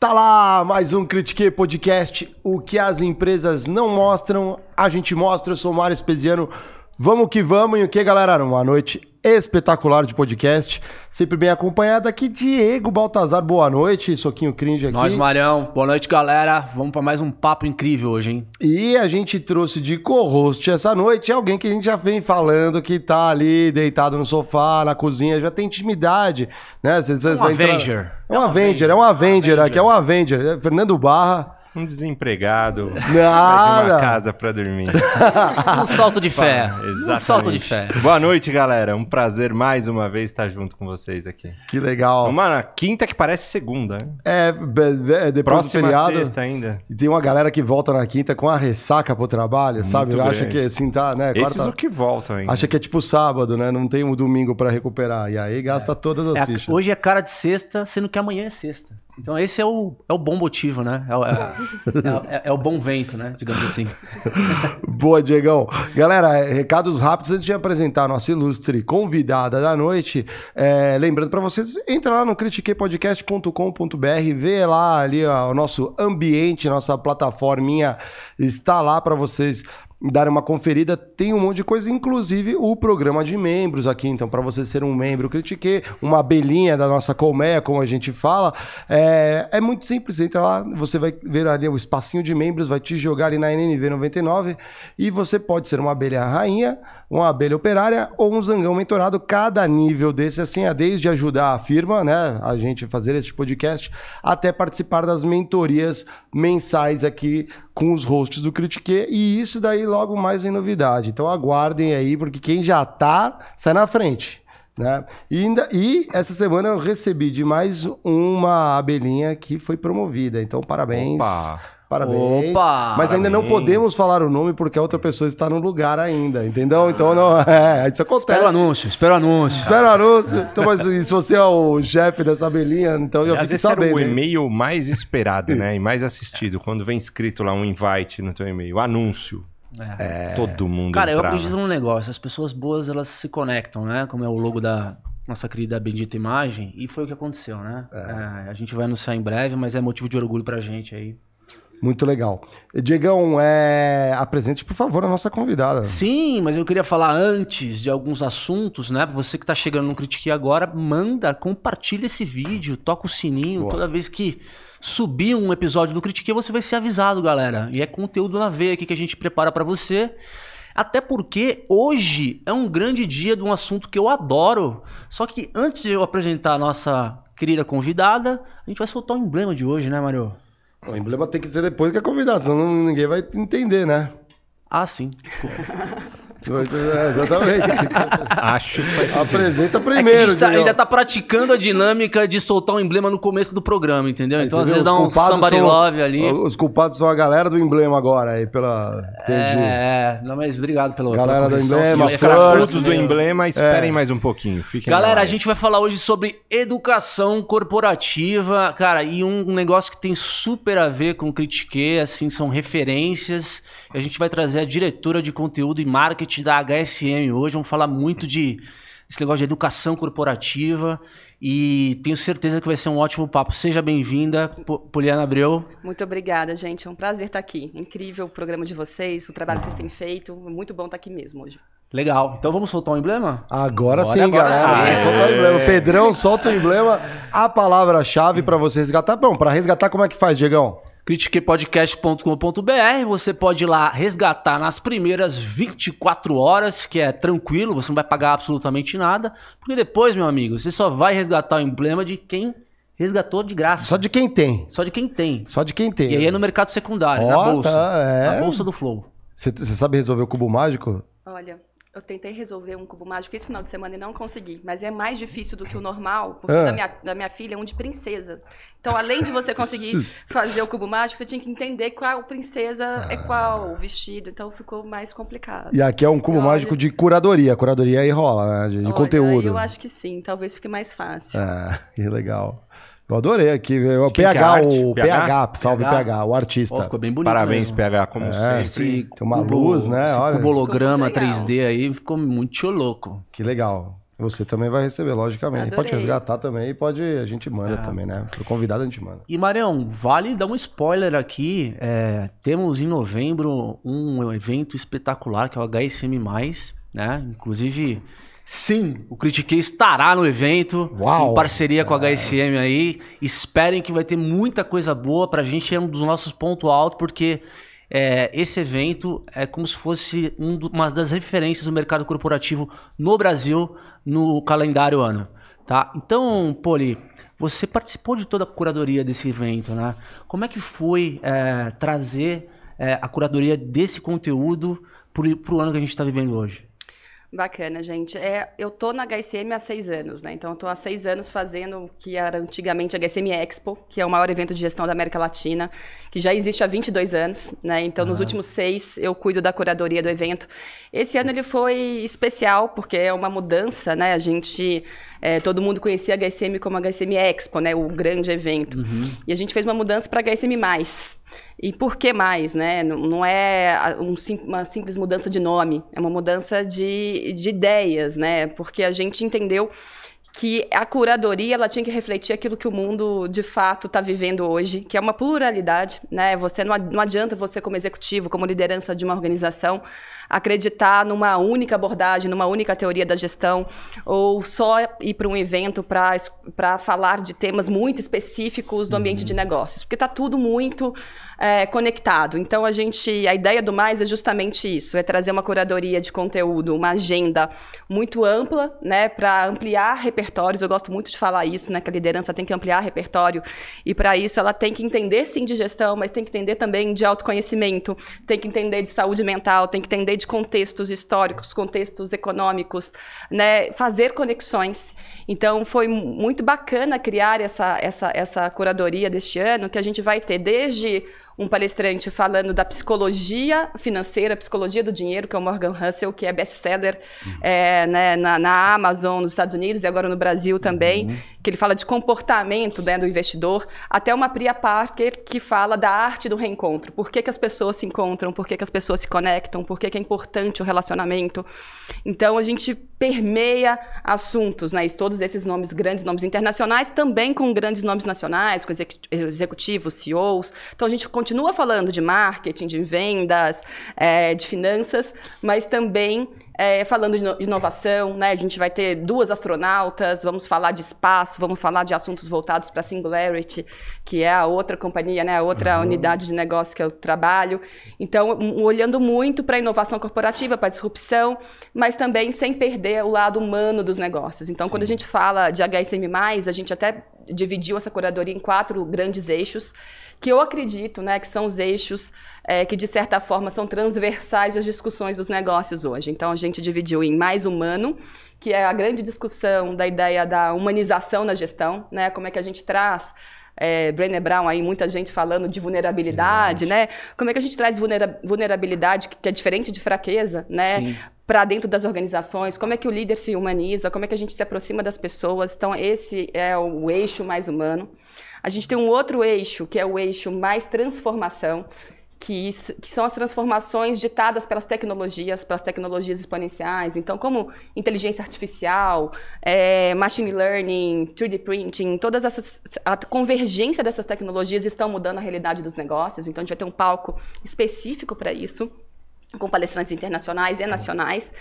Tá lá, mais um Critique Podcast. O que as empresas não mostram, a gente mostra. Eu sou o Mário Espesiano. Vamos que vamos. E o que, galera? Uma noite espetacular de podcast. Sempre bem acompanhado aqui, Diego Baltazar. Boa noite, Soquinho Cringe aqui. Nós, Marião. Boa noite, galera. Vamos para mais um papo incrível hoje, hein? E a gente trouxe de co-host essa noite alguém que a gente já vem falando que tá ali deitado no sofá, na cozinha, já tem intimidade, né? Cês, cês um Avenger. Entrar... É um Avenger, é um Avenger, aqui é um Avenger. É Fernando Barra. Um desempregado. Nada. De uma casa pra dormir. um salto de fé. Exatamente. Um salto de fé. Boa noite, galera. Um prazer mais uma vez estar junto com vocês aqui. Que legal. Uma quinta que parece segunda, né? É, é depois Próxima do feriado. sexta ainda. E tem uma galera que volta na quinta com a ressaca pro trabalho, Muito sabe? grande. Acha que assim tá, né? Esses quarta- o que voltam ainda. Acha que é tipo sábado, né? Não tem um domingo pra recuperar. E aí gasta todas as É, fichas. hoje é cara de sexta, sendo que amanhã é sexta. Então esse é o, é o bom motivo, né? É, o- é- é- é o bom vento, né? Digamos assim. Boa, Diegão. Galera, recados rápidos antes de apresentar a nossa ilustre convidada da noite. É, lembrando para vocês, entra lá no critiquepodcast.com.br, vê lá ali ó, o nosso ambiente, nossa plataforminha está lá para vocês darem uma conferida. Tem um monte de coisa, inclusive o programa de membros aqui. Então, para você ser um membro Critique, uma abelhinha da nossa colmeia, como a gente fala, é, é muito simples. Entra lá, você vai ver ali o espacinho de membros, vai te jogar ali na NNV 99 e você pode ser uma abelha rainha, uma abelha operária ou um zangão mentorado. Cada nível desse, assim, é desde ajudar a firma, né, a gente fazer este podcast, até participar das mentorias mensais aqui com os hosts do Critique. E isso daí logo mais vem novidade. Então aguardem aí, porque quem já tá, sai na frente. Né? E, ainda, e essa semana eu recebi de mais uma abelhinha que foi promovida. Então, parabéns. Opa! Parabéns. Opa! Mas ainda não podemos falar o nome porque a outra pessoa está no lugar ainda, entendeu? Então não. É, isso acontece. Espera o anúncio, espera o anúncio. Espera o anúncio. Então, mas se você é o chefe dessa abelhinha, então já Às fique vezes era sabendo. o hein? e-mail mais esperado, né? E mais assistido. Quando vem escrito lá um invite no teu e-mail. Anúncio. É. Todo mundo Cara, eu acredito num negócio. As pessoas boas, elas se conectam, né? Como é o logo da nossa querida Bendita Imagem. E foi o que aconteceu, né? É, a gente vai anunciar em breve, mas é motivo de orgulho pra gente aí. Muito legal. Diegão, é... apresente, por favor, a nossa convidada. Sim, mas eu queria falar antes de alguns assuntos, né? Você que tá chegando no Critique agora, manda, compartilha esse vídeo, toca o sininho. Boa. Toda vez que subir um episódio do Critique, você vai ser avisado, galera. E é conteúdo na veia aqui que a gente prepara pra você. Até porque hoje é um grande dia de um assunto que eu adoro. Só que antes de eu apresentar a nossa querida convidada, a gente vai soltar o emblema de hoje, né, Mário? O emblema tem que ser depois que a convidada, senão ninguém vai entender, né? Ah, sim. Desculpa. É, exatamente. Acho que faz sentido. Apresenta É que primeiro. a, gente tá, a gente já tá praticando a dinâmica de soltar um emblema no começo do programa, entendeu? Então, às vê, vezes dá um somebody são- love ali. Os culpados são a galera do emblema agora, aí, pela. Entendi. É, não, mas obrigado pelo. Galera pela do emblema, puto, do emblema, esperem mais um pouquinho. Fiquem Galera, a gente vai falar hoje sobre educação corporativa, cara, e um negócio que tem super a ver com o Critique, assim, são referências. A gente vai trazer a diretora de conteúdo e marketing da HSM hoje, vamos falar muito de esse negócio de educação corporativa e tenho certeza que vai ser um ótimo papo. Seja bem-vinda, Po- Poliana Abreu. Muito obrigada, gente. É um prazer estar aqui. Incrível o programa de vocês, o trabalho que vocês têm feito. Muito bom estar aqui mesmo hoje. Legal. Então vamos soltar um emblema? Agora, Agora, sim, agora galera. sim. Solta o emblema. Pedrão, solta o emblema. A palavra-chave pra você resgatar. Bom, pra resgatar, como é que faz, Diegão? critiquepodcast.com.br, você pode ir lá resgatar nas primeiras 24 horas, que é tranquilo, você não vai pagar absolutamente nada, porque depois, meu amigo, você só vai resgatar o emblema de quem resgatou de graça. Só de quem tem. Só de quem tem. Só de quem tem. E aí é no mercado secundário, Ó, na bolsa. tá, é. Na bolsa do Flow. Você você sabe resolver o cubo mágico? Olha, eu tentei resolver um cubo mágico esse final de semana e não consegui. Mas é mais difícil do que o normal, porque Ah. da, minha, da minha filha é um de princesa. Então, além de você conseguir fazer o cubo mágico, você tinha que entender qual princesa é qual, o vestido. Então, ficou mais complicado. E aqui é um cubo Olha. mágico de curadoria. Curadoria aí rola, né? De, Olha, conteúdo. Eu acho que sim. Talvez fique mais fácil. É, que legal. Eu adorei aqui. O quem é PH, arte? o PH? PH, salve PH. PH, o artista. Ó, ficou bem bonito Parabéns, mesmo. PH, como É, sempre. Esse Tem uma luz, né? Esse Olha. cubo holograma Ficou muito legal. 3D aí ficou muito louco. Que legal. Você também vai receber, logicamente. Adorei. Pode resgatar também e pode. A gente manda É. também, né? Pro convidado a gente manda. E Marião, vale dar um spoiler aqui. é, temos em novembro um evento espetacular que é o HSM, né? Inclusive, sim, o Critiquei estará no evento. Uau! Em parceria com a HSM aí. Esperem que vai ter muita coisa boa pra gente. É um dos nossos pontos altos, porque. é, esse evento é como se fosse um do- uma das referências do mercado corporativo no Brasil no calendário ano. Tá? Então, Poli, você participou de toda a curadoria desse evento, né? Como é que foi é, trazer é, a curadoria desse conteúdo para o ano que a gente está vivendo hoje? Bacana, gente. É, eu tô na HSM há seis anos, né? Então, eu tô há seis anos fazendo o que era antigamente a HSM Expo, que é o maior evento de gestão da América Latina, que já existe há 22 anos, né? Então, nos últimos seis, eu cuido da curadoria do evento. Esse ano ele foi especial, porque é uma mudança, né? A gente... é, todo mundo conhecia a HSM como a HSM Expo, né? O grande evento. E a gente fez uma mudança para HSM+. E por que mais, né? Não, não é um uma simples mudança de nome, é uma mudança de, de ideias, né? Porque a gente entendeu que a curadoria ela tinha que refletir aquilo que o mundo de fato está vivendo hoje, que é uma pluralidade, né? Você não adianta você como executivo, como liderança de uma organização, acreditar numa única abordagem, numa única teoria da gestão, ou só ir para um evento para falar de temas muito específicos do ambiente de negócios, porque está tudo muito é, conectado. Então a gente, a ideia do mais é justamente isso, é trazer uma curadoria de conteúdo, uma agenda muito ampla, né, para ampliar repertórios. Eu gosto muito de falar isso, né, que a liderança tem que ampliar repertório e para isso ela tem que entender sim de gestão, mas tem que entender também de autoconhecimento, tem que entender de saúde mental, tem que entender de contextos históricos, contextos econômicos, né, fazer conexões. Então foi mu- muito bacana criar essa essa essa curadoria deste ano que a gente vai ter desde um palestrante falando da psicologia financeira, psicologia do dinheiro, que é o Morgan Russell, que é best-seller é, né, na, na Amazon, nos Estados Unidos e agora no Brasil também, que ele fala de comportamento né, do investidor, até uma Priya Parker que fala da arte do reencontro. Por que, que as pessoas se encontram, por que, que as pessoas se conectam, por que, que é importante o relacionamento. Então, a gente permeia assuntos, né, todos esses nomes, grandes nomes internacionais, também com grandes nomes nacionais, com execu- executivos, CEOs. Então, a gente continua falando de marketing, de vendas, eh, de finanças, mas também eh, falando de ino- de inovação, né? A gente vai ter duas astronautas, vamos falar de espaço, vamos falar de assuntos voltados para a Singularity, que é a outra companhia, né? A outra unidade de negócio que eu trabalho. Então, olhando muito para a inovação corporativa, para a disrupção, mas também sem perder o lado humano dos negócios. Então, quando a gente fala de HSM+, a gente até dividiu essa curadoria em quatro grandes eixos, que eu acredito né, que são os eixos eh, que, de certa forma, são transversais às discussões dos negócios hoje. Então, a gente dividiu em mais humano, que é a grande discussão da ideia da humanização na gestão, né? Como é que a gente traz é, Brené Brown aí, muita gente falando de vulnerabilidade, né? Como é que a gente traz vulnera- vulnerabilidade, que é diferente de fraqueza, né? Para dentro das organizações, como é que o líder se humaniza, como é que a gente se aproxima das pessoas. Então, esse é o eixo mais humano. A gente tem um outro eixo, que é o eixo mais transformação, que, que são as transformações ditadas pelas tecnologias, pelas tecnologias exponenciais. Então, como inteligência artificial, eh, machine learning, 3D printing, todas essas a convergência dessas tecnologias estão mudando a realidade dos negócios. Então, a gente vai ter um palco específico para isso, com palestrantes internacionais e nacionais.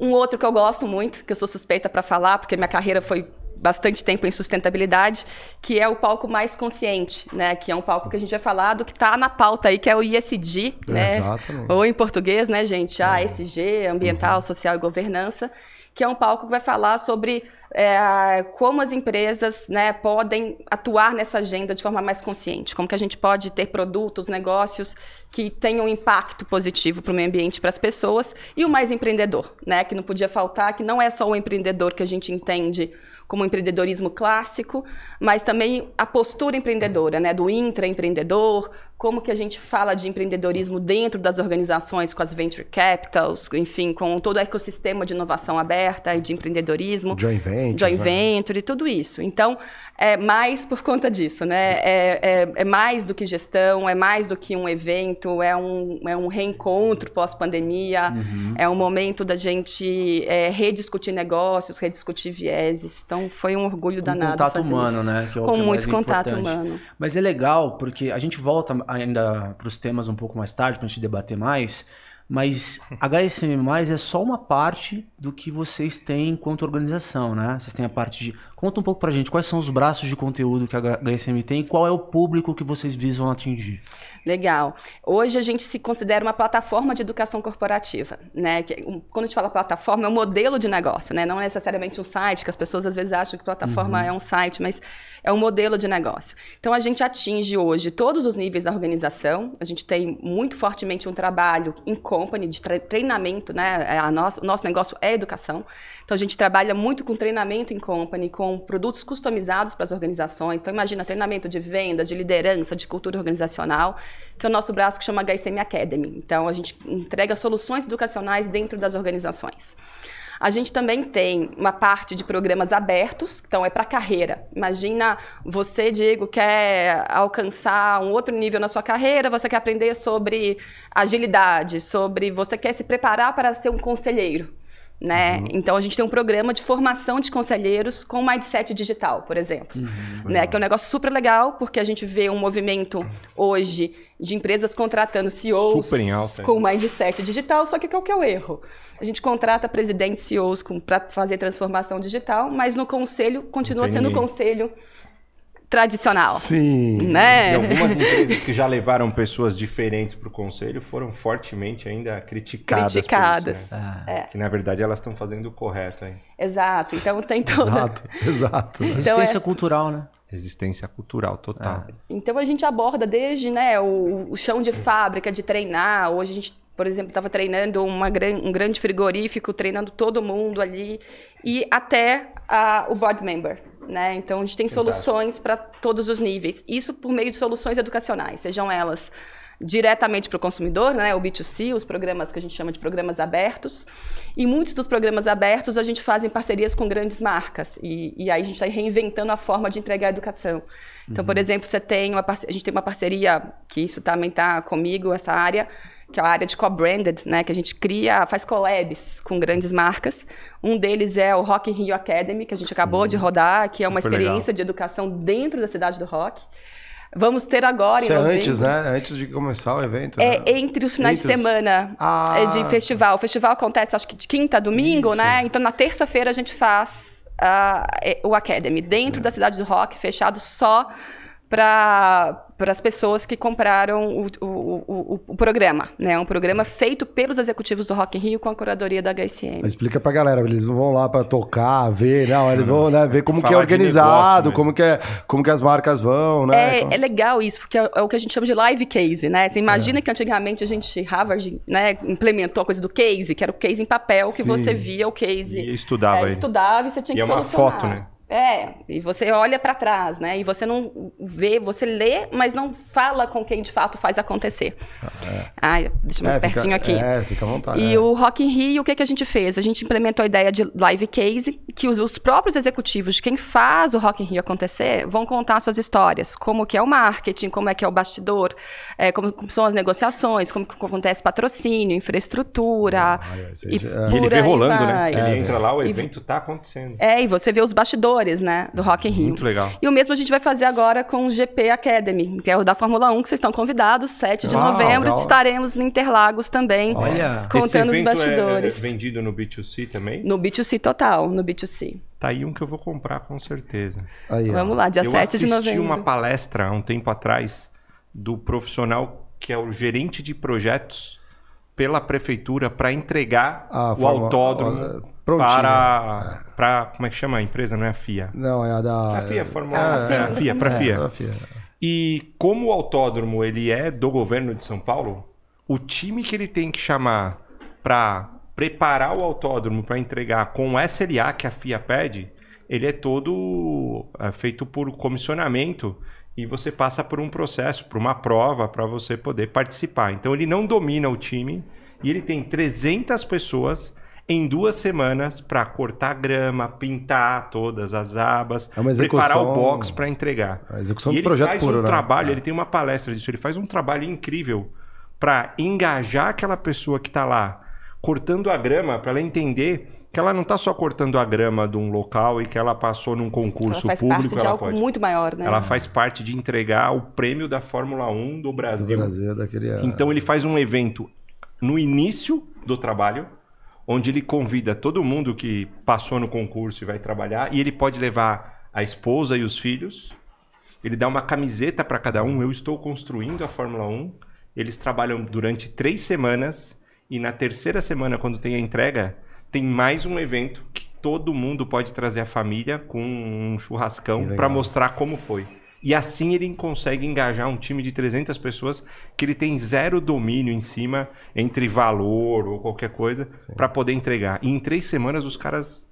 Um outro que eu gosto muito, que eu sou suspeita para falar, porque minha carreira foi bastante tempo em sustentabilidade, que é o palco mais consciente, né? Que é um palco que a gente já falado que está na pauta aí, que é o ISD, né? Exatamente. Ou em português, né, gente? ASG, Ambiental, Social e Governança, que é um palco que vai falar sobre é, como as empresas né, podem atuar nessa agenda de forma mais consciente, como que a gente pode ter produtos, negócios que tenham um impacto positivo para o meio ambiente, para as pessoas, e o mais empreendedor, né, que não podia faltar, que não é só o empreendedor que a gente entende como empreendedorismo clássico, mas também a postura empreendedora, né, do intraempreendedor como que a gente fala de empreendedorismo dentro das organizações, com as venture capitals, enfim, com todo o ecossistema de inovação aberta e de empreendedorismo. Joint venture. Joint né? venture e tudo isso. Então, é mais por conta disso, né? É, é, é mais do que gestão, é mais do que um evento, é um, é um reencontro pós-pandemia, Uhum. é um momento da gente é, rediscutir negócios, rediscutir vieses. Então, foi um orgulho Com danado contato fazer humano, isso. né? que é Com é muito contato importante. humano. Mas é legal, porque a gente volta ainda para os temas um pouco mais tarde, para a gente debater mais. Mas HSM+, é só uma parte do que vocês têm enquanto organização, né? Vocês têm a parte de... Conta um pouco pra gente, quais são os braços de conteúdo que a HSM tem e qual é o público que vocês visam atingir. Legal. Hoje a gente se considera uma plataforma de educação corporativa, né? Que, quando a gente fala plataforma, é um modelo de negócio, né? Não é necessariamente um site, que as pessoas às vezes acham que plataforma é um site, mas é um modelo de negócio. Então a gente atinge hoje todos os níveis da organização. A gente tem muito fortemente um trabalho em company de tre- treinamento, né? É A o nosso negócio é educação. Então a gente trabalha muito com treinamento em company, com produtos customizados para as organizações. Então imagina treinamento de venda, de liderança, de cultura organizacional, que é o nosso braço que chama HSM Academy. Então a gente entrega soluções educacionais dentro das organizações. A gente também tem uma parte de programas abertos, então é para carreira. Imagina você, Diego, quer alcançar um outro nível na sua carreira, você quer aprender sobre agilidade, sobre você quer se preparar para ser um conselheiro. Né? Então a gente tem um programa de formação de conselheiros com mindset digital, por exemplo, né? Que é um negócio super legal porque a gente vê um movimento hoje de empresas contratando CEOs alta, com mindset digital, só que qual que é o erro? A gente contrata presidentes CEOs para fazer transformação digital, mas no conselho continua sendo o conselho tradicional, Sim. né? E algumas empresas que já levaram pessoas diferentes para o conselho foram fortemente ainda criticadas. por isso, Criticadas. né? Que na verdade elas estão fazendo o correto aí. Exato. Então tem toda Exato, exato. né? Resistência é- cultural, né? Resistência cultural total. Então a gente aborda desde né, o, o chão de fábrica, de treinar. Hoje a gente, por exemplo, estava treinando uma, gran- um grande frigorífico, treinando todo mundo ali, e até a- o board member. Né? Então a gente tem Fantástico. soluções para todos os níveis. Isso por meio de soluções educacionais, sejam elas diretamente para o consumidor, né? o B2C, os programas que a gente chama de programas abertos. E muitos dos programas abertos a gente faz em parcerias com grandes marcas. E, e aí a gente está reinventando a forma de entregar a educação. Então, por exemplo, você tem uma a gente tem uma parceria, que isso também está comigo, essa área, que é a área de co-branded, né? Que a gente cria, faz collabs com grandes marcas. Um deles é o Rock in Rio Academy, que a gente acabou de rodar, que é uma Super legal. experiência de educação dentro da cidade do rock. Vamos ter agora Isso em é novembro. antes, né? Antes de começar o evento. É né? entre os finais Entre de os- semana Ah. é, de festival. O festival acontece, acho que de quinta a domingo, Isso. né? Então, na terça-feira, a gente faz ah, é, o Academy, dentro da cidade do rock, fechado só para as pessoas que compraram o, o, o, o programa. né? É um programa feito pelos executivos do Rock in Rio com a curadoria da HSM. Explica pra galera, eles não vão lá pra tocar, ver, não, eles vão né, ver como que é organizado, negócio como que, é, como que as marcas vão, né? É, é legal isso, porque é, é o que a gente chama de live case, né? Você imagina que antigamente a gente, Harvard, né, implementou a coisa do case, que era o case em papel, que Sim. você via o case. E estudava é, estudava e você tinha E que é uma solucionar. foto, né? É, e você olha pra trás, né? E você não vê, você lê, mas não fala com quem de fato faz acontecer. Ai, deixa mais É, fica- pertinho aqui. É, fica à vontade. E é. o Rock in Rio, o que, que a gente fez? A gente implementou a ideia de live case, que os, os próprios executivos de quem faz o Rock in Rio acontecer vão contar suas histórias, como que é o marketing, como é que é o bastidor, é, como, como são as negociações, como que acontece patrocínio, infraestrutura. Esse e E ele vê aí rolando, vai. né? Ele É, entra lá, o E- evento tá acontecendo. É, e você vê os bastidores, né, do Rock in Rio. Muito legal. E o mesmo a gente vai fazer agora com o GP Academy, que é o da Fórmula 1, que vocês estão convidados, 7 de Uau, novembro, legal. estaremos em Interlagos também, Olha. Esse contando os evento é- bastidores. É vendido no B2C também? No B2C total, no B2C. Tá aí um que eu vou comprar com certeza. Aí. Vamos lá, dia eu 7 de assisti novembro. uma palestra há um tempo atrás do profissional que é o gerente de projetos pela prefeitura para entregar A o forma- autódromo a- prontinho. para, para como é que chama a empresa? Não é a FIA. Não, é a da... A FIA, Fórmula é, 1. É, é, a FIA, para é, FIA. é a FIA. E como o autódromo ele é do governo de São Paulo, o time que ele tem que chamar para preparar o autódromo para entregar com o SLA que a FIA pede, ele é todo é, feito por comissionamento e você passa por um processo, por uma prova para você poder participar. Então ele não domina o time e ele tem 300 pessoas em duas semanas para cortar grama, pintar todas as abas, É uma preparar o execução- box para entregar. A execução e do ele projeto faz puro, um né? trabalho, É. ele tem uma palestra disso, ele faz um trabalho incrível para engajar aquela pessoa que está lá cortando a grama, para ela entender que ela não está só cortando a grama de um local e que ela passou num Ela concurso faz público, parte de ela algo pode. muito maior, né? Ela faz parte de entregar o prêmio da Fórmula 1 do Do Brasil. Brasil, daquele. é. Então ele faz um evento no início do trabalho, onde ele convida todo mundo que passou no concurso e vai trabalhar, e ele pode levar a esposa e os filhos. Ele dá uma camiseta para cada um. Eu estou construindo a Fórmula 1. Eles trabalham durante três semanas e na terceira semana, quando tem a entrega, tem mais um evento que todo mundo pode trazer a família com um churrascão para mostrar como foi. E assim ele consegue engajar um time de 300 pessoas que ele tem zero domínio em cima entre valor ou qualquer coisa para poder entregar. E em três semanas os caras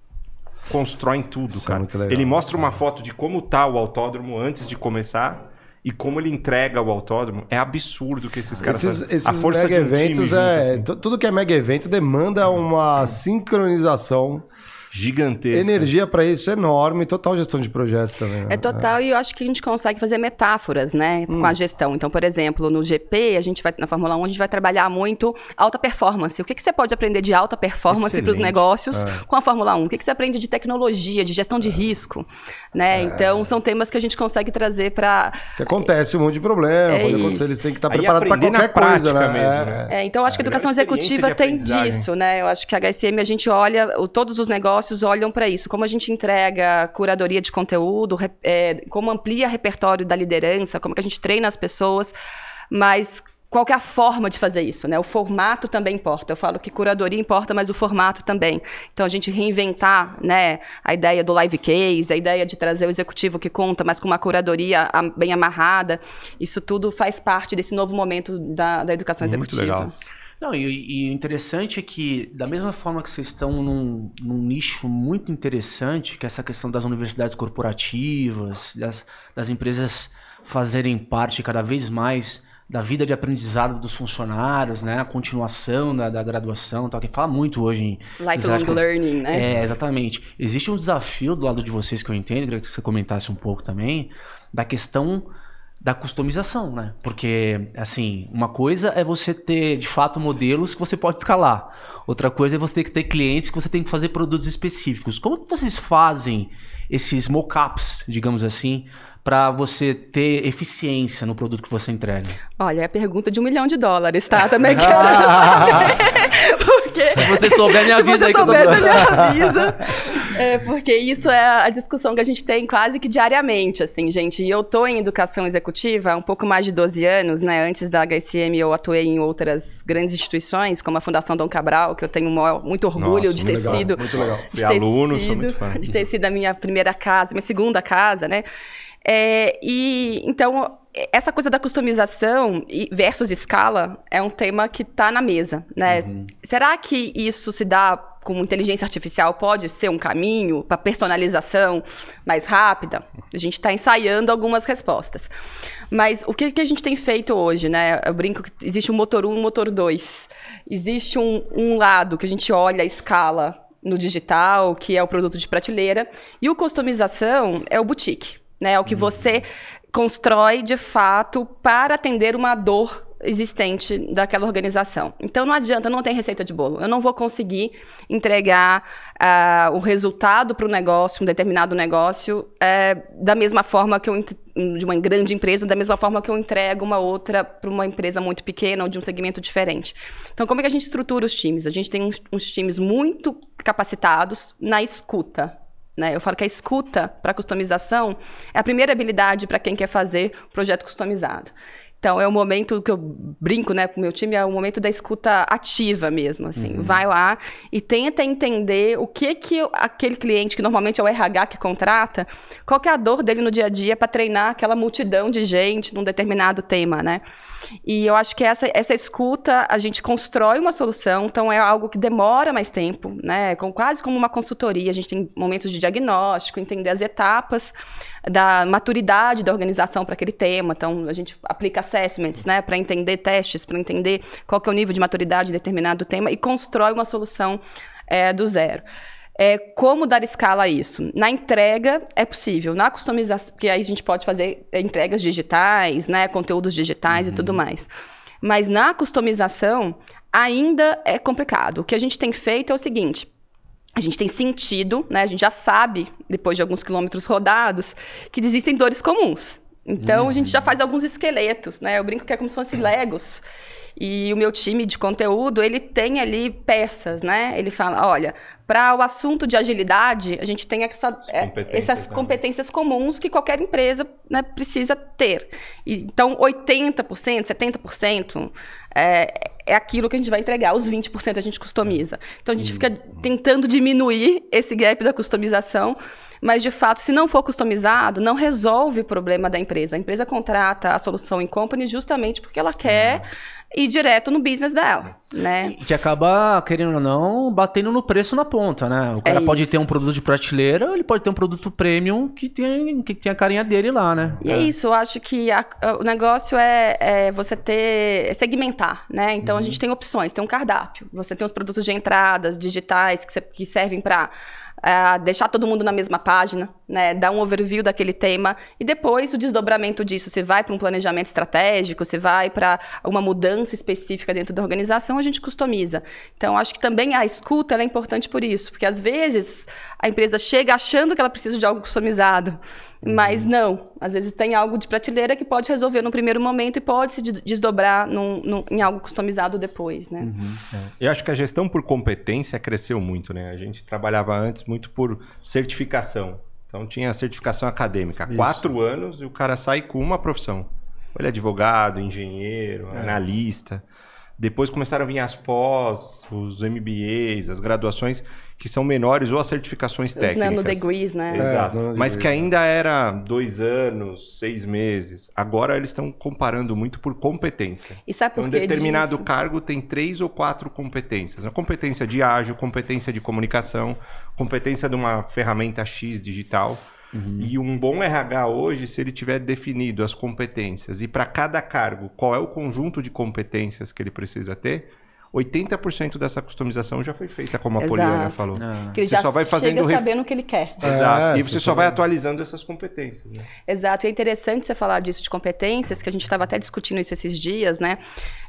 constroem tudo, Isso é cara. muito legal. ele mostra uma foto de como tá o autódromo antes de começar e como ele entrega o autódromo. É absurdo que esses caras Esses, fazem. esses mega de um eventos junto, é. assim, tu- Tudo que é mega evento demanda uma sincronização, gigantesca. energia para isso enorme, total gestão de projetos também. né? É total, e eu acho que a gente consegue fazer metáforas, né, com a gestão. Então, por exemplo, no GP, a gente vai, na Fórmula 1, a gente vai trabalhar muito alta performance. O que, que você pode aprender de alta performance para os negócios com a Fórmula 1? O que, que você aprende de tecnologia, de gestão de risco? Né? Então, são temas que a gente consegue trazer para. Que acontece um monte de problema, É pode acontecer, eles têm que estar Aí preparados para qualquer coisa, né? mesmo, É, né? é. É, então, acho que a educação executiva tem disso, né? Eu acho que a HSM, a gente olha, o- todos os negócios olham para isso. Como a gente entrega curadoria de conteúdo, é, como amplia repertório da liderança, como que a gente treina as pessoas, mas qual que é a forma de fazer isso, né? O formato também importa. Eu falo que curadoria importa, mas o formato também. Então, a gente reinventar, né, a ideia do live case, a ideia de trazer o executivo que conta, mas com uma curadoria bem amarrada, isso tudo faz parte desse novo momento da, da educação Muito executiva. legal. Não, e, o interessante é que, da mesma forma que vocês estão num, num nicho muito interessante, que é essa questão das universidades corporativas, das, das empresas fazerem parte cada vez mais da vida de aprendizado dos funcionários, né? A continuação da, da graduação, tal, que fala muito hoje em Lifelong executive- learning, né? É, exatamente. Existe um desafio do lado de vocês que eu entendo, queria que você comentasse um pouco também, da questão da customização, né? Porque, assim, uma coisa é você ter, de fato, modelos que você pode escalar. Outra coisa é você ter que ter clientes que você tem que fazer produtos específicos. Como que vocês fazem esses mock-ups, digamos assim, para você ter eficiência no produto que você entrega? Olha, é a pergunta de um milhão de dólares, tá? Também quero. Porque... Se você souber, me avisa Se aí você que eu tô souber, você me avisa. É, porque isso é a discussão que a gente tem quase que diariamente, assim, gente. E eu tô em educação executiva há um pouco mais de 12 anos, né? Antes da HSM, eu atuei em outras grandes instituições, como a Fundação Dom Cabral, que eu tenho muito orgulho Nossa, de ter legal, sido... muito legal. de ter aluno, sou sido- muito fã. De ter sido a minha primeira casa, minha segunda casa, né? É, e então essa coisa da customização versus escala é um tema que está na mesa, né? Será que isso se dá com inteligência artificial? Pode ser um caminho para personalização mais rápida? A gente está ensaiando algumas respostas. Mas o que, que a gente tem feito hoje, né? Eu brinco que existe um motor 1 e um motor 2. Existe um, um lado que a gente olha a escala no digital, que é o produto de prateleira, e o customização é o boutique, né? É o que você constrói de fato para atender uma dor existente daquela organização. Então não adianta, não tem receita de bolo. Eu não vou conseguir entregar ah, o resultado para o negócio, um determinado negócio, eh, da mesma forma que eu de uma grande empresa, da mesma forma que eu entrego uma outra para uma empresa muito pequena ou de um segmento diferente. Então como é que a gente estrutura os times? A gente tem uns, uns times muito capacitados na escuta. Né? Eu falo que a escuta para customização é a primeira habilidade para quem quer fazer projeto customizado. Então é o momento que eu brinco, né, com o meu time, é o momento da escuta ativa mesmo, assim. Vai lá e tenta entender o que que aquele cliente, que normalmente é o RH que contrata, qual que é a dor dele no dia a dia para treinar aquela multidão de gente num determinado tema, né? E eu acho que essa, essa escuta, a gente constrói uma solução, então é algo que demora mais tempo, né? Com, quase como uma consultoria, a gente tem momentos de diagnóstico, entender as etapas da maturidade da organização para aquele tema. Então, a gente aplica assessments, né, para entender testes, para entender qual que é o nível de maturidade de determinado tema e constrói uma solução é, do zero. É, como dar escala a isso? Na entrega é possível, na customização, porque aí a gente pode fazer entregas digitais, né, conteúdos digitais e tudo mais. Mas na customização ainda é complicado. O que a gente tem feito é o seguinte: a gente tem sentido, né? A gente já sabe, depois de alguns quilômetros rodados, que existem dores comuns. Então, a gente já faz alguns esqueletos, né? Eu brinco que é como se fossem legos. E o meu time de conteúdo, ele tem ali peças, né? Ele fala, olha, para o assunto de agilidade, a gente tem essa, é, competências, essas competências comuns que qualquer empresa né, precisa ter. E, então, 80%, 70% é, é aquilo que a gente vai entregar, os 20% a gente customiza. Então, a gente fica tentando diminuir esse gap da customização, mas, de fato, se não for customizado, não resolve o problema da empresa. A empresa contrata a solução em company justamente porque ela quer ir direto no business dela, né? Que acaba, querendo ou não, batendo no preço na ponta, né? O cara pode isso. ter um produto de prateleira, ele pode ter um produto premium que tem, que tem a carinha dele lá, né? E é, isso, eu acho que a- o negócio é, é você ter, é segmentar, né? Então a gente tem opções, tem um cardápio. Você tem os produtos de entradas digitais que, que servem para deixar todo mundo na mesma página, né? Dar um overview daquele tema e depois o desdobramento disso. Se vai para um planejamento estratégico, se vai para uma mudança específica dentro da organização, a gente customiza. Então acho que também a escuta é importante por isso, porque às vezes a empresa chega achando que ela precisa de algo customizado. Mas não. Às vezes tem algo de prateleira que pode resolver no primeiro momento e pode se de- desdobrar num- num- em algo customizado depois, né? Eu acho que a gestão por competência cresceu muito, né? A gente trabalhava antes muito por certificação. Então tinha certificação acadêmica. Quatro anos e o cara sai com uma profissão. Ele é advogado, engenheiro, analista. Depois começaram a vir as pós, os MBAs, as graduações que são menores ou as certificações Os técnicas. nanodegrees, né? Exato. É, Mas que ainda era dois anos, seis meses. Agora eles estão comparando muito por competência. E sabe por Um determinado disso? cargo tem três ou quatro competências. A competência de ágil, competência de comunicação, competência de uma ferramenta X digital. E um bom RH hoje, se ele tiver definido as competências e para cada cargo qual é o conjunto de competências que ele precisa ter, 80% dessa customização já foi feita, como a Exato. Poliana falou. Que ele Você já só vai fazendo chega ref- sabendo o que ele quer. Exato. É, e você só vai- atualizando essas competências. Né? Exato, e é interessante você falar disso de competências, que a gente estava até discutindo isso esses dias, né?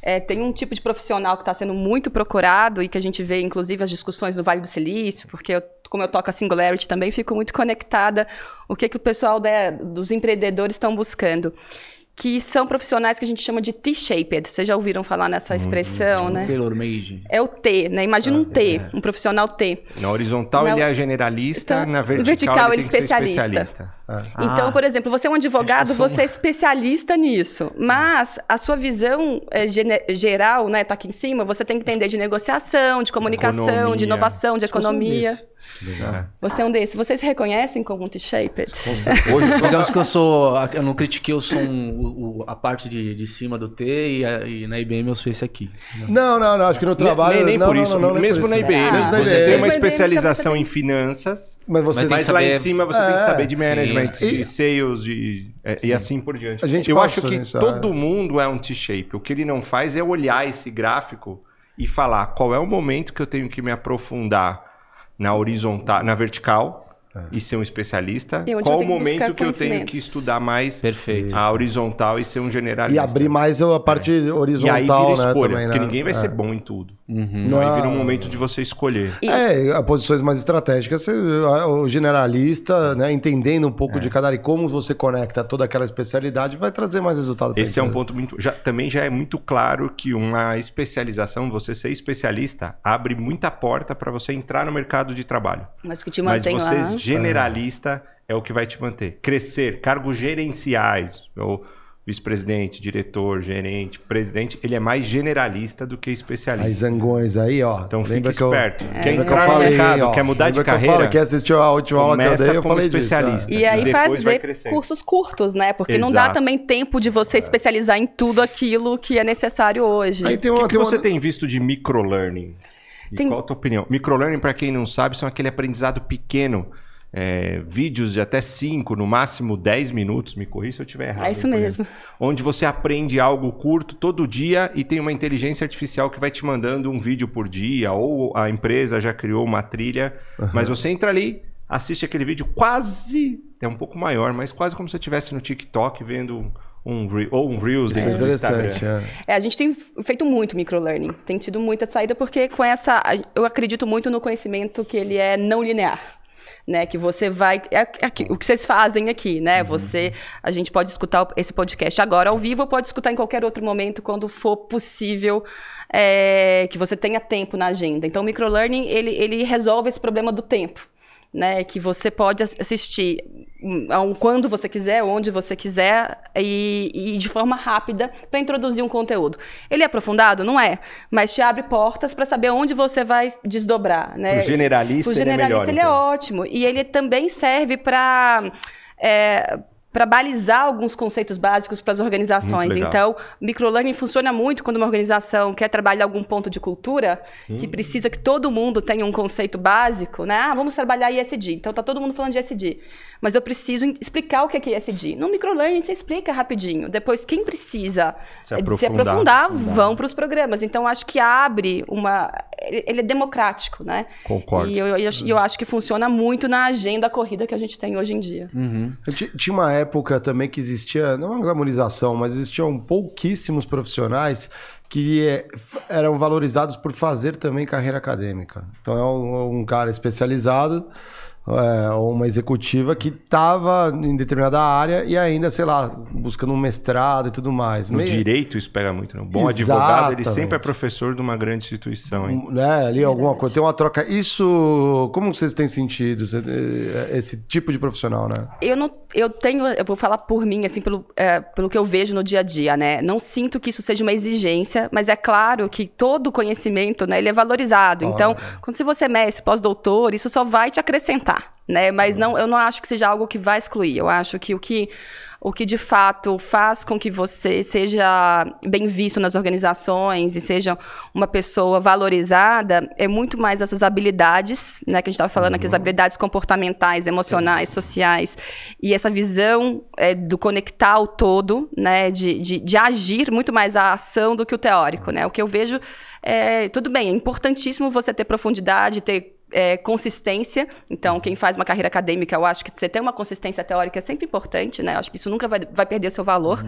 É, tem um tipo de profissional que está sendo muito procurado e que a gente vê, inclusive, as discussões no Vale do Silício, porque eu, como eu toco a Singularity também, fico muito conectada o que, que o pessoal né, dos empreendedores estão buscando. Que são profissionais que a gente chama de T-shaped. Vocês já ouviram falar nessa expressão, né? Tailor made. É o T, né? Imagina um T, um profissional T. Na horizontal Na- ele é generalista, Então, na no vertical, vertical ele ele tem que ser especialista. especialista. Então, Ah. por exemplo, você é um advogado, você é especialista nisso. Mas a sua visão gene- geral, né, tá aqui em cima, você tem que entender de negociação, de comunicação, Economia. de inovação, de economia. É. Você é um desses. Vocês se reconhecem como um T-shaped? Hoje, Digamos que eu sou. Eu não critiquei, eu sou um- o- a parte de, de cima do T e, a- e na IBM eu sou esse aqui. Não, não, não. Acho que no trabalho. nem, nem não, por isso. não, não, mesmo por na. IBM, Ah, você mesmo tem uma IBM especialização em finanças, Mas você Mas tem mas que lá em saber- cima você tem que É, saber de sim. management, E- de sales, de, é, e assim por diante. A gente Eu acho que nisso, todo é. mundo é um T-shape. O que ele não faz é olhar esse gráfico e falar qual é o momento que eu tenho que me aprofundar na horizontal, na vertical e ser um especialista. E Qual o momento que eu tenho que estudar mais Perfeito. a horizontal e ser um E generalista. abrir mais a parte E aí horizontal, vira né? escolha, Também, porque né? ninguém vai É. ser bom em tudo. Uhum. Aí vira um Não. momento de você escolher. E- É, a posições mais estratégicas, você- o generalista, né, entendendo um pouco de cada área e como você conecta toda aquela especialidade, vai trazer mais resultado. Esse é um ponto muito. Já, também já é muito claro que uma especialização, você ser especialista, abre muita porta para você entrar no mercado de trabalho. Mas o que te Mas mantém você lá... generalista é o que vai te manter. Crescer, cargos gerenciais, ou vice-presidente, diretor, gerente, presidente, ele é mais generalista do que especialista. As zangões aí, ó. Então Lembra fique que eu- esperto. lembra Quer que eu entrar no falei, mercado, ó, quer mudar de lembra que eu carreira, falei, quem assistiu a última aula que eu dei, eu falei disso. especialista. é. E aí fazer cursos curtos, né? Porque não dá Exato. também tempo de você especializar em tudo aquilo que é necessário hoje. Aí tem O uma, que, que tem você uma... tem visto de microlearning? E Tem- qual a tua opinião? Microlearning, para quem não sabe, são aquele aprendizado pequeno. É, vídeos de até 5, no máximo 10 minutos, me corri se eu estiver errado. É isso mesmo. Onde você aprende algo curto todo dia e tem uma inteligência artificial que vai te mandando um vídeo por dia, ou a empresa já criou uma trilha, mas você entra ali, assiste aquele vídeo quase, é um pouco maior, mas quase como se você estivesse no TikTok vendo um, ou um Reels é dentro do Instagram. interessante, é. É, a gente tem feito muito microlearning, tem tido muita saída, porque com essa. Eu acredito muito no conhecimento que ele é não linear. Né, que você vai. É aqui- o que vocês fazem aqui, né? Você. A gente pode escutar esse podcast agora ao vivo, ou pode escutar em qualquer outro momento, quando for possível, é, que você tenha tempo na agenda. Então, o microlearning, ele, ele resolve esse problema do tempo. Né, que você pode ass- assistir hum, um- quando você quiser, onde você quiser e, e de forma rápida para introduzir um conteúdo. Ele é aprofundado? Não é, mas te abre portas para saber onde você vai desdobrar. Né? Pro generalista, Pro ele é generalista melhor, ele é então. ótimo. E ele também serve para. Para balizar alguns conceitos básicos para as organizações. Então, microlearning funciona muito quando uma organização quer trabalhar algum ponto de cultura Hum. que precisa que todo mundo tenha um conceito básico, né? Ah, vamos trabalhar ISD. Então tá todo mundo falando de ISD. Mas eu preciso explicar o que é que é ISD. No microlearning você explica rapidinho. Depois quem precisa Se eh, de se aprofundar. aprofundar, vão para os programas. Então acho que abre uma ele é democrático, né? Concordo. E eu, eu, acho- eu acho que funciona muito na agenda corrida que a gente tem hoje em dia. Ti- Tinha uma época também que existia, não uma glamorização, mas existiam pouquíssimos profissionais que f- eram valorizados por fazer também carreira acadêmica. Então é um, um cara especializado é, ou uma executiva que estava em determinada área e ainda, sei lá, buscando um mestrado e tudo mais. No Meio- direito isso pega muito, né? Um bom advogado, ele Exatamente. sempre é professor de uma grande instituição, hein? Né, ali alguma coisa, tem uma troca. Isso, como vocês têm sentido eh, esse tipo de profissional, né? Eu não, eu tenho, eu vou falar por mim, assim, pelo, é, pelo que eu vejo no dia a dia, né? Não sinto que isso seja uma exigência, mas é claro que todo conhecimento, né, ele é valorizado. Então, quando se você é mestre, pós-doutor, isso só vai te acrescentar, né? Mas não, eu não acho que seja algo que vai excluir. Eu acho que o que o que de fato faz com que você seja bem visto nas organizações e seja uma pessoa valorizada é muito mais essas habilidades, né, que a gente estava falando aqui, as habilidades comportamentais, emocionais, sociais, e essa visão é, do conectar o todo, né, de, de, de agir muito mais a ação do que o teórico, né? O que eu vejo é, tudo bem, é importantíssimo você ter profundidade, ter é, consistência. Então, quem faz uma carreira acadêmica, eu acho que você ter uma consistência teórica é sempre importante, né? Eu acho que isso nunca vai, vai perder seu valor.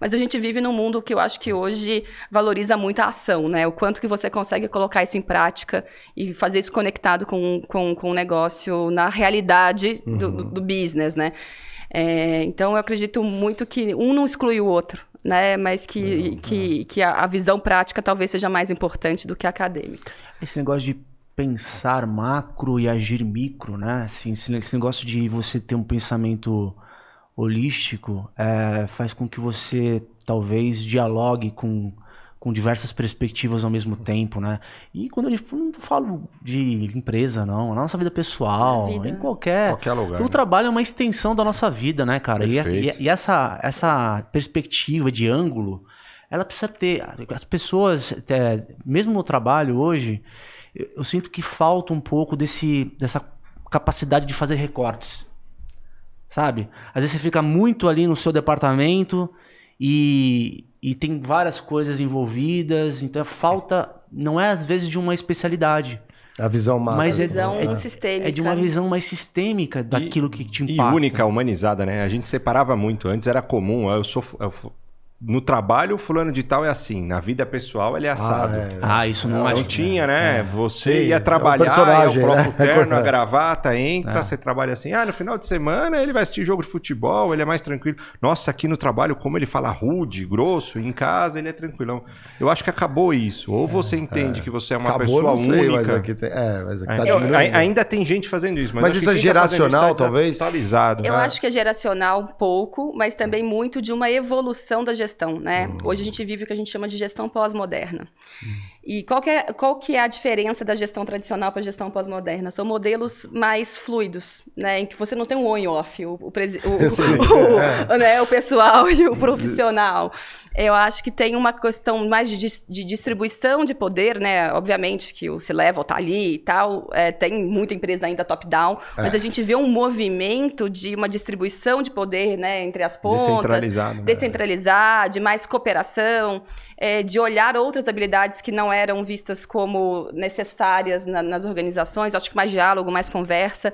Mas a gente vive num mundo que eu acho que hoje valoriza muito a ação, né? O quanto que você consegue colocar isso em prática e fazer isso conectado com, com, com o negócio na realidade do, do, do business, né? É, então, eu acredito muito que um não exclui o outro, né? Mas que, que, que a, a visão prática talvez seja mais importante do que a acadêmica. Esse negócio de pensar macro e agir micro, né? Assim, esse negócio de você ter um pensamento holístico é, faz com que você talvez dialogue com, com diversas perspectivas ao mesmo tempo, né? E quando eu não falo de empresa, não, na nossa vida pessoal, Na vida. em qualquer, Qualquer lugar, O né? trabalho é uma extensão da nossa vida, né, cara? E, Perfeito. e- e essa, essa perspectiva de ângulo, ela precisa ter. As pessoas, é, mesmo no trabalho hoje, eu, eu sinto que falta um pouco desse, dessa capacidade de fazer recortes. Sabe? Às vezes você fica muito ali no seu departamento e, e tem várias coisas envolvidas, então falta. Não é às vezes de uma especialidade, A visão macro. mas é, visão é, sistêmica. é de uma visão mais sistêmica daquilo que te E impacta. única, humanizada, né? A gente separava muito. Antes era comum, eu sou. eu no trabalho o fulano de tal é assim, na vida pessoal ele é assado. Ah, é. Ah, isso não Não acho. tinha, né? Você Sim, é ia o trabalhar, é o personagem, próprio né? terno, a gravata, entra, você trabalha assim. Ah, no final de semana ele vai assistir jogo de futebol, ele é mais tranquilo. Nossa, aqui no trabalho, como ele fala rude, grosso, em casa ele é tranquilão. Eu acho que acabou isso. Ou você entende que você é uma Acabou, pessoa não sei, mas única. aqui tem, é, mas aqui tá É, eu- ainda tem gente fazendo isso, mas, Mas isso é tá isso geracional, tá talvez? Eu É. acho que é geracional um pouco, mas também muito de uma evolução da gestão, né? Hum. Hoje a gente vive o que a gente chama de gestão pós-moderna. Hum. E qual que, é, qual que é a diferença da gestão tradicional para a gestão pós-moderna? São modelos mais fluidos, né? Em que você não tem um on-off, o, o, presi- o- o- o- né, o pessoal e o profissional. Eu acho que tem uma questão mais de, de distribuição de poder, né? Obviamente que o C-Level tá ali e tal, é, tem muita empresa ainda top-down, mas a gente vê um movimento de uma distribuição de poder, né? Entre as pontas. Descentralizado, né? Descentralizar, de mais cooperação, é, de olhar outras habilidades que não eram vistas como necessárias na- nas organizações. Acho que mais diálogo, mais conversa.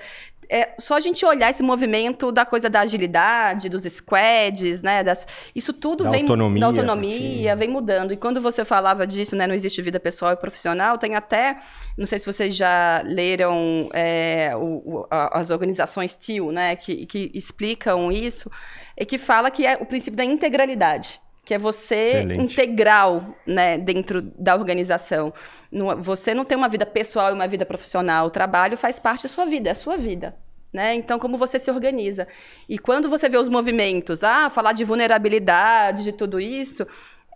É só a gente olhar esse movimento da coisa da agilidade, dos squads, né? Das, isso tudo Da vem autonomia da autonomia, vem mudando. E quando você falava disso, né? Não existe vida pessoal e profissional, tem até, não sei se vocês já leram é, o- o- as organizações TIL, né? Que, que explicam isso, e que fala que é o princípio da integralidade. Que é você Excelente. integral né, dentro da organização. Você não tem uma vida pessoal e uma vida profissional. O trabalho faz parte da sua vida, é a sua vida. Né? Então, como você se organiza. E quando você vê os movimentos, ah, falar de vulnerabilidade, de tudo isso,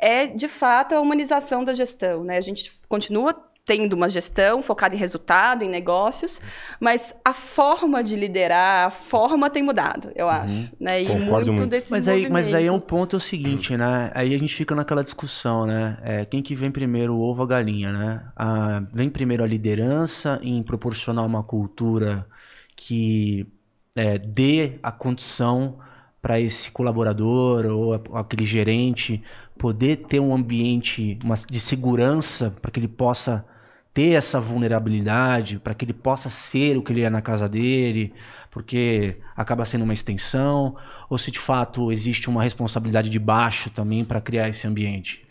é de fato a humanização da gestão. Né? A gente continua tendo uma gestão focada em resultado, em negócios, mas a forma de liderar, a forma tem mudado, eu acho. Né? E Concordo muito. desse Mas aí, mas aí é um ponto é o seguinte, né? Aí a gente fica naquela discussão, né? É, quem que vem primeiro, o ovo ou a galinha, né? Ah, vem primeiro a liderança em proporcionar uma cultura que é, dê a condição para esse colaborador ou aquele gerente poder ter um ambiente uma- de segurança para que ele possa ter essa vulnerabilidade, para que ele possa ser o que ele é na casa dele, porque acaba sendo uma extensão, ou se de fato existe uma responsabilidade de baixo também para criar esse ambiente?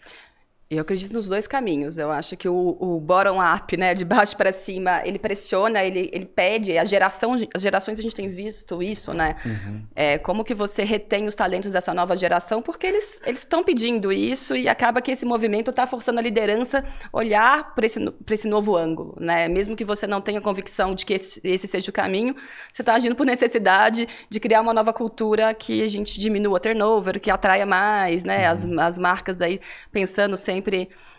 Eu acredito nos dois caminhos. Eu acho que o, o bottom-up, né, de baixo para cima, ele pressiona, ele, ele pede. A geração, as gerações a gente tem visto isso, né? É, como que você retém os talentos dessa nova geração? Porque eles eles estão pedindo isso e acaba que esse movimento está forçando a liderança a olhar para esse, pra esse novo ângulo, né? Mesmo que você não tenha convicção de que esse, esse seja o caminho, você está agindo por necessidade de criar uma nova cultura que a gente diminua turnover, que atraia mais, né? As, as marcas aí pensando sempre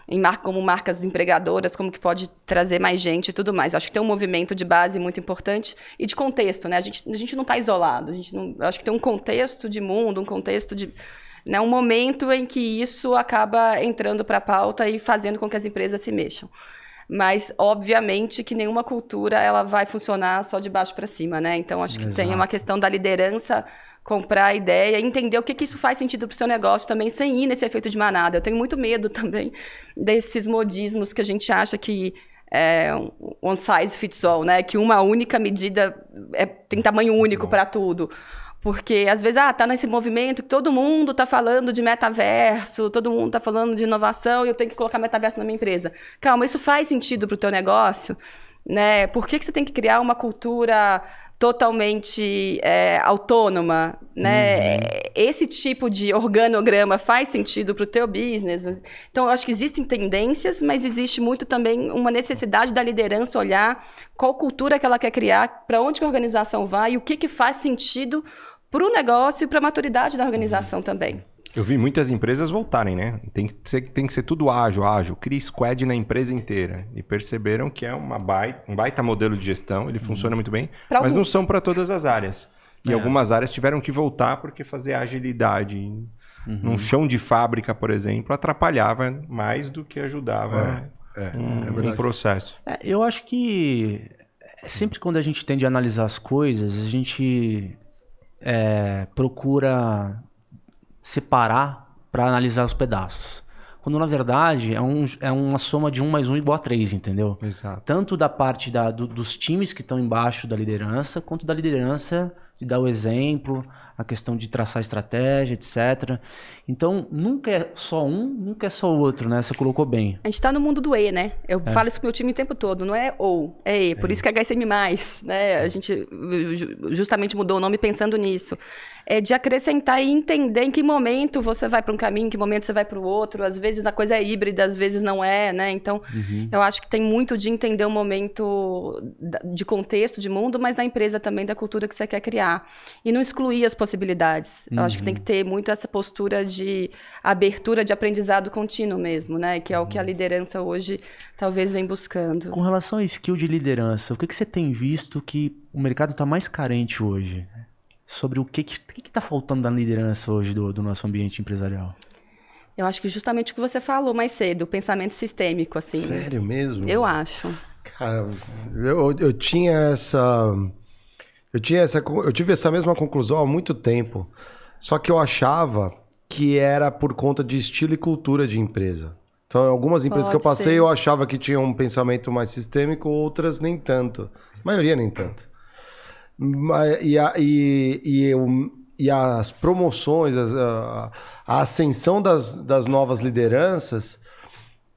em mar, como marcas empregadoras, como que pode trazer mais gente e tudo mais. Eu acho que tem um movimento de base muito importante e de contexto, né? A gente, a gente não está isolado, a gente não, acho que tem um contexto de mundo, um contexto de né, um momento em que isso acaba entrando para a pauta e fazendo com que as empresas se mexam. Mas, obviamente, que nenhuma cultura ela vai funcionar só de baixo para cima, né? Então, acho que tem uma Exato. questão da liderança comprar a ideia, entender o que, que isso faz sentido para o seu negócio também, sem ir nesse efeito de manada. Eu tenho muito medo também desses modismos que a gente acha que é one size fits all, né? Que uma única medida é- tem tamanho único para tudo. Porque às vezes, ah, tá nesse movimento que todo mundo tá falando de metaverso, todo mundo tá falando de inovação e eu tenho que colocar metaverso na minha empresa. Calma, isso faz sentido pro teu negócio? Né? Por que, que você tem que criar uma cultura totalmente é, autônoma, né? Esse tipo de organograma faz sentido para o teu business. Então, eu acho que existem tendências, mas existe muito também uma necessidade da liderança olhar qual cultura que ela quer criar, para onde a organização vai e o que, que faz sentido para o negócio e para a maturidade da organização também. Eu vi muitas empresas voltarem, né? Tem que ser, tem que ser tudo ágil, ágil. Cria squad na empresa inteira. E perceberam que é uma baita, um baita modelo de gestão, ele funciona muito bem, Pra mas não alguns. são para todas as áreas. E É. algumas áreas tiveram que voltar porque fazer agilidade num chão de fábrica, por exemplo, atrapalhava mais do que ajudava É, um, é um verdade. processo. É, eu acho que sempre quando a gente tende a analisar as coisas, a gente é, procura separar para analisar os pedaços. Quando na verdade é, um, é uma soma de um mais um igual a três, entendeu? Exato. Tanto da parte da- do- dos times que estão embaixo da liderança, quanto da liderança de dar o exemplo, a questão de traçar estratégia, etc. Então, nunca é só um, nunca é só o outro, né? Você colocou bem. A gente está no mundo do E, né? Eu é. falo isso com o meu time o tempo todo, não é ou, é E. Por é. isso que é HSM+, né? A gente justamente mudou o nome pensando nisso. É de acrescentar e entender em que momento você vai para um caminho, em que momento você vai para o outro. Às vezes a coisa é híbrida, às vezes não é, né? Então, uhum. eu acho que tem muito de entender o momento de contexto de mundo, mas na empresa também da cultura que você quer criar. E não excluir as possibilidades. Uhum. Eu acho que tem que uhum. ter muito essa postura de abertura de aprendizado contínuo mesmo, né? Que é o que a uhum. liderança hoje talvez vem buscando. Com relação a skill de liderança, o que, que você tem visto que o mercado está mais carente hoje? Sobre o que está que, que tá faltando da liderança hoje do, do nosso ambiente empresarial? Eu acho que justamente o que você falou mais cedo, o pensamento sistêmico, assim. Sério mesmo? Eu acho. Cara, eu, eu tinha essa. Eu, tinha essa, eu tive essa mesma conclusão há muito tempo. Só que eu achava que era por conta de estilo e cultura de empresa. Então, algumas empresas Pode que eu passei, ser. eu achava que tinham um pensamento mais sistêmico, outras nem tanto. A maioria nem tanto. E, a, e, e, e as promoções, a, a ascensão das, das novas lideranças,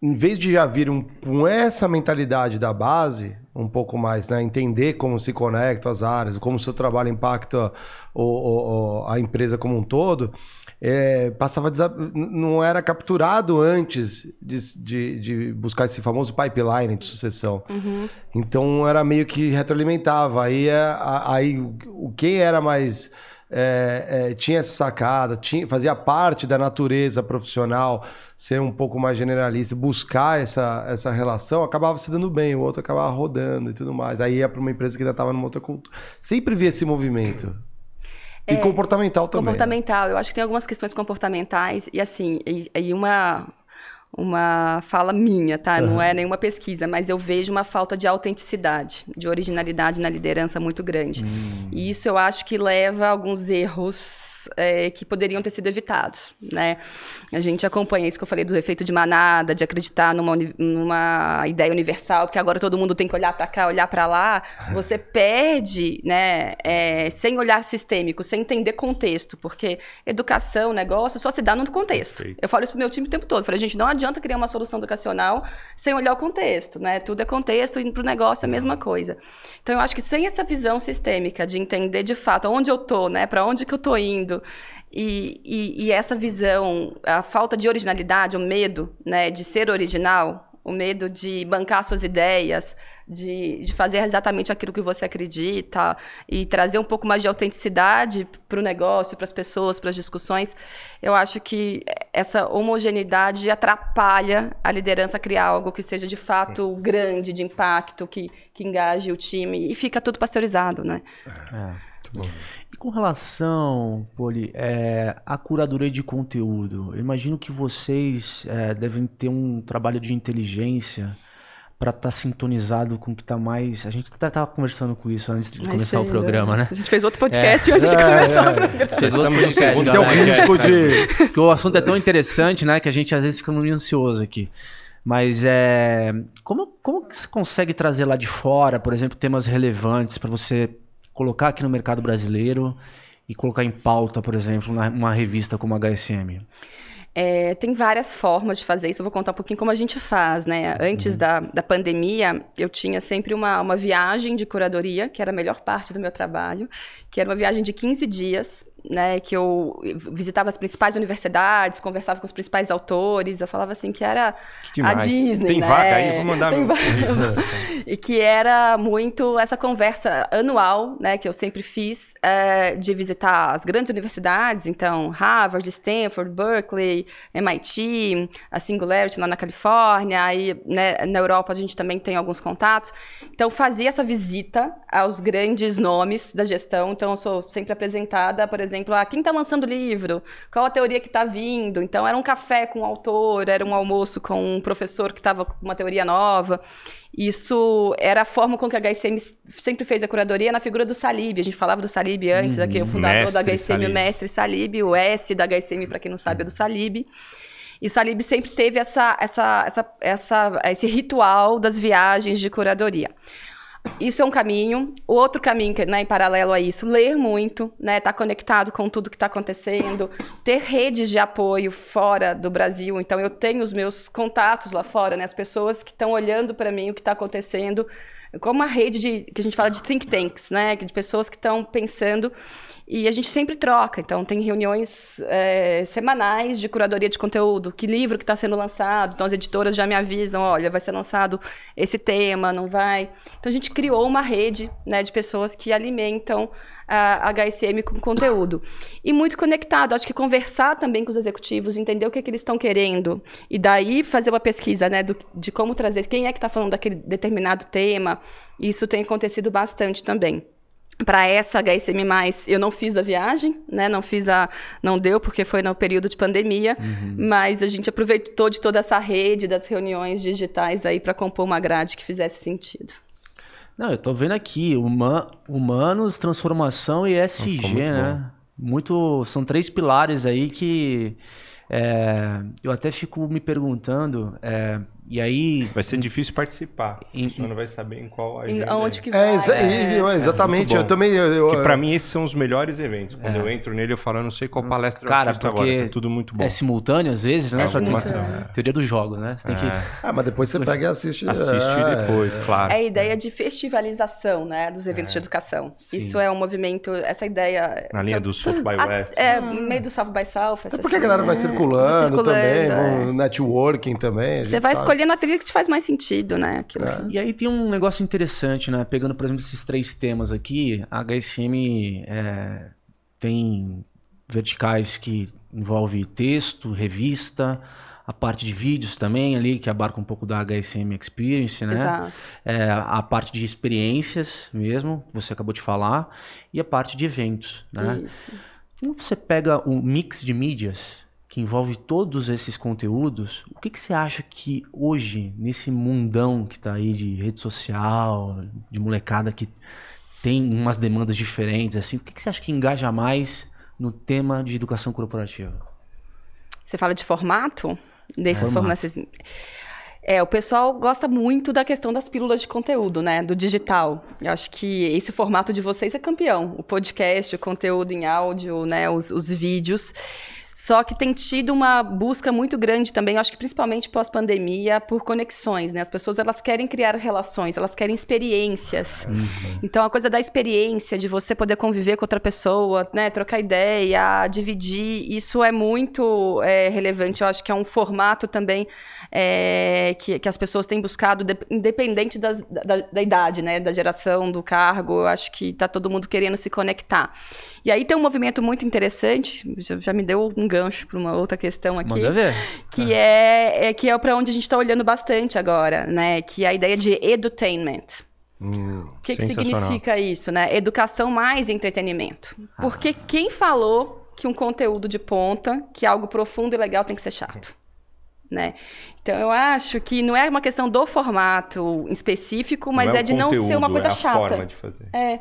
em vez de já vir um, com essa mentalidade da base, um pouco mais, né? Entender como se conectam as áreas, como o seu trabalho impacta o, o, a empresa como um todo, é, passava não era capturado antes de, de, de, buscar esse famoso pipeline de sucessão. Uhum. Então era meio que retroalimentava. Aí, é, aí o quem era mais é, é, tinha essa sacada, tinha, fazia parte da natureza profissional ser um pouco mais generalista, buscar essa, essa relação, acabava se dando bem, o outro acabava rodando e tudo mais. Aí ia para uma empresa que ainda estava numa outra cultura. Sempre vi esse movimento. E é, comportamental também. Né? Comportamental, eu acho que tem algumas questões comportamentais, e assim, e, e uma, uma fala minha, tá? Uhum. Não é nenhuma pesquisa, mas eu vejo uma falta de autenticidade, de originalidade na liderança muito grande. Hum. E isso eu acho que leva a alguns erros é, que poderiam ter sido evitados, né? A gente acompanha isso que eu falei do efeito de manada, de acreditar numa, numa ideia universal, que agora todo mundo tem que olhar para cá, olhar para lá. Você perde, né? É, sem olhar sistêmico, sem entender contexto, porque educação, negócio, só se dá no contexto. Perfeito. Eu falo isso pro meu time o tempo todo. Eu falei, gente, não adianta criar uma solução educacional sem olhar o contexto, né? Tudo é contexto e para o negócio é a mesma coisa. Então, eu acho que sem essa visão sistêmica de entender de fato onde eu tô, né? Para onde que eu tô indo, e, e, e, essa visão, a falta de originalidade, o medo né, de ser original, o medo de bancar suas ideias, de, de fazer exatamente aquilo que você acredita e trazer um pouco mais de autenticidade para o negócio, para as pessoas, para as discussões. Eu acho que essa homogeneidade atrapalha a liderança a criar algo que seja de fato grande, de impacto, que, que engaje o time e fica tudo pasteurizado, né? É, bom. E com relação, Poli, é, à curadoria de conteúdo, eu imagino que vocês é, devem ter um trabalho de inteligência para estar tá sintonizado com o que está mais. A gente até estava conversando com isso antes de começar o programa, né? A gente fez outro podcast é. antes de é, começar é, o programa. Fez outro podcast. Você é o crítico de. Porque o assunto é tão interessante, né? Que a gente às vezes fica meio ansioso aqui. Mas é. Como, como que você consegue trazer lá de fora, por exemplo, temas relevantes para você colocar aqui no mercado brasileiro e colocar em pauta, por exemplo, numa revista como a HSM? É, tem várias formas de fazer isso. Eu vou contar um pouquinho como a gente faz, né? Antes uhum. da, da pandemia, eu tinha sempre uma, uma viagem de curadoria, que era a melhor parte do meu trabalho, que era uma viagem de 15 dias né, que eu visitava as principais universidades, conversava com os principais autores, eu falava assim que era que a Disney, Tem né? vaga aí, vou mandar Tem meu E que era muito essa conversa anual, né, que eu sempre fiz, é, de visitar as grandes universidades, então Harvard, Stanford, Berkeley, MIT, a Singularity lá na Califórnia, aí né, na Europa a gente também tem alguns contatos. Então fazia essa visita aos grandes nomes da gestão, então eu sou sempre apresentada, por exemplo, exemplo, ah, quem está lançando livro? Qual a teoria que está vindo? Então, era um café com o autor, era um almoço com um professor que estava com uma teoria nova. Isso era a forma com que a HSM sempre fez a curadoria na figura do Salib. A gente falava do Salib antes, hum, aqui, o fundador da HSM, Salib. o mestre Salib, o S da HSM, para quem não sabe, é do Salib. E o Salib sempre teve essa, essa, essa, esse ritual das viagens de curadoria. Isso é um caminho. O outro caminho, né, em paralelo a isso, ler muito, né, estar tá conectado com tudo que está acontecendo, ter redes de apoio fora do Brasil. Então, eu tenho os meus contatos lá fora, né, as pessoas que estão olhando para mim o que está acontecendo, como uma rede de que a gente fala de think tanks, né, de pessoas que estão pensando e a gente sempre troca, então tem reuniões é, semanais de curadoria de conteúdo, que livro que está sendo lançado, então as editoras já me avisam, olha, vai ser lançado esse tema, não vai. Então a gente criou uma rede né, de pessoas que alimentam a HSM com conteúdo. E muito conectado, acho que conversar também com os executivos, entender o que, é que eles estão querendo, e daí fazer uma pesquisa né, do, de como trazer, quem é que está falando daquele determinado tema, isso tem acontecido bastante também para essa HSM+, eu não fiz a viagem, né? Não fiz a... Não deu, porque foi no período de pandemia. Uhum. Mas a gente aproveitou de toda essa rede das reuniões digitais aí para compor uma grade que fizesse sentido. Não, eu tô vendo aqui, Huma, Humanos, Transformação e SG, muito né? Bom. Muito... São três pilares aí que... É, eu até fico me perguntando... É, e aí. Vai ser difícil participar. Em, você não vai saber em qual agenda. Onde que vai. É, exa é, é exatamente. É eu também. Eu, eu, pra mim, esses são os melhores eventos. Quando eu entro nele, eu falo, eu não sei qual palestra Cara, eu assisto porque agora. Tá tudo muito bom. É simultâneo, às vezes, né? É simultâneo. Teoria dos jogos, né? Você tem que. Ah, mas depois você pega e assiste. Assiste depois, claro. É a ideia de festivalização, né? Dos eventos de educação. Sim. Isso é um movimento. Essa ideia. Na linha do South by West. É, meio do South by South. É porque a galera vai circulando, também, networking também. Você vai escolhendo a trilha que te faz mais sentido, né? Aquilo é. E aí tem um negócio interessante, né? Pegando, por exemplo, esses três temas aqui, a HSM é, tem verticais que envolve texto, revista, a parte de vídeos também ali, que abarca um pouco da HSM Experience, né? Exato. É, a parte de experiências mesmo, que você acabou de falar, e a parte de eventos, né? Isso. Quando você pega o mix de mídias, que envolve todos esses conteúdos, o que, que você acha que hoje, nesse mundão que está aí de rede social, de molecada que tem umas demandas diferentes, assim, o que, que você acha que engaja mais no tema de educação corporativa? Você fala de formato? Desses formato. formatos. É, o pessoal gosta muito da questão das pílulas de conteúdo, né? Do digital. Eu acho que esse formato de vocês é campeão. O podcast, o conteúdo em áudio, né? Os, os vídeos. Só que tem tido uma busca muito grande também, acho que principalmente pós-pandemia, por conexões, né? As pessoas elas querem criar relações, elas querem experiências. Uhum. Então a coisa da experiência, de você poder conviver com outra pessoa, né? Trocar ideia, dividir, isso é muito é, relevante. Eu acho que é um formato também é, que, que as pessoas têm buscado, de, independente das, da, da idade, né? Da geração, do cargo. Eu acho que está todo mundo querendo se conectar. E aí tem um movimento muito interessante, já, já me deu um gancho para uma outra questão aqui. Manda ver. Que é, é que é para onde a gente está olhando bastante agora, né? Que é a ideia de edutainment. Hum, o que, que significa isso, né? Educação mais entretenimento. Ah. Porque quem falou que um conteúdo de ponta, que é algo profundo e legal, tem que ser chato? Né? Então eu acho que não é uma questão do formato específico, mas é, é, de não ser uma coisa é chata. Forma de fazer. É.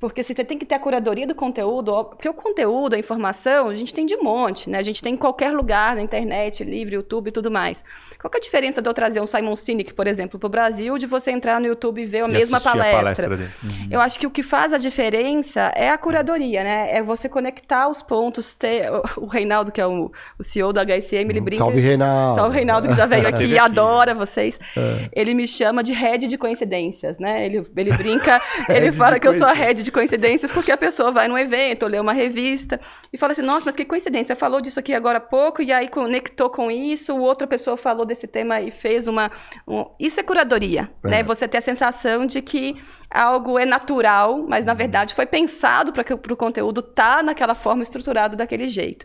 Porque se você tem que ter a curadoria do conteúdo, porque o conteúdo, a informação, a gente tem de monte, né? A gente tem em qualquer lugar, na internet, livre, YouTube e tudo mais. Qual é a diferença de eu trazer um Simon Sinek, por exemplo, para o Brasil, de você entrar no YouTube e ver a e mesma palestra? A palestra dele. Uhum. Eu acho que o que faz a diferença é a curadoria, né? É você conectar os pontos, ter... O Reinaldo, que é o, o CEO do HSM, ele brinca... Salve, Reinaldo! Salve, Reinaldo, que já veio aqui e adora vocês. É. Ele me chama de head de coincidências, né? Ele, ele brinca, ele fala que eu sou a head de de coincidências porque a pessoa vai num evento, ou lê uma revista e fala assim: nossa, mas que coincidência, falou disso aqui agora há pouco e aí conectou com isso, outra pessoa falou desse tema e fez uma. Um... Isso é curadoria, é. né? Você ter a sensação de que algo é natural, mas na verdade foi pensado para o conteúdo estar tá naquela forma estruturado daquele jeito.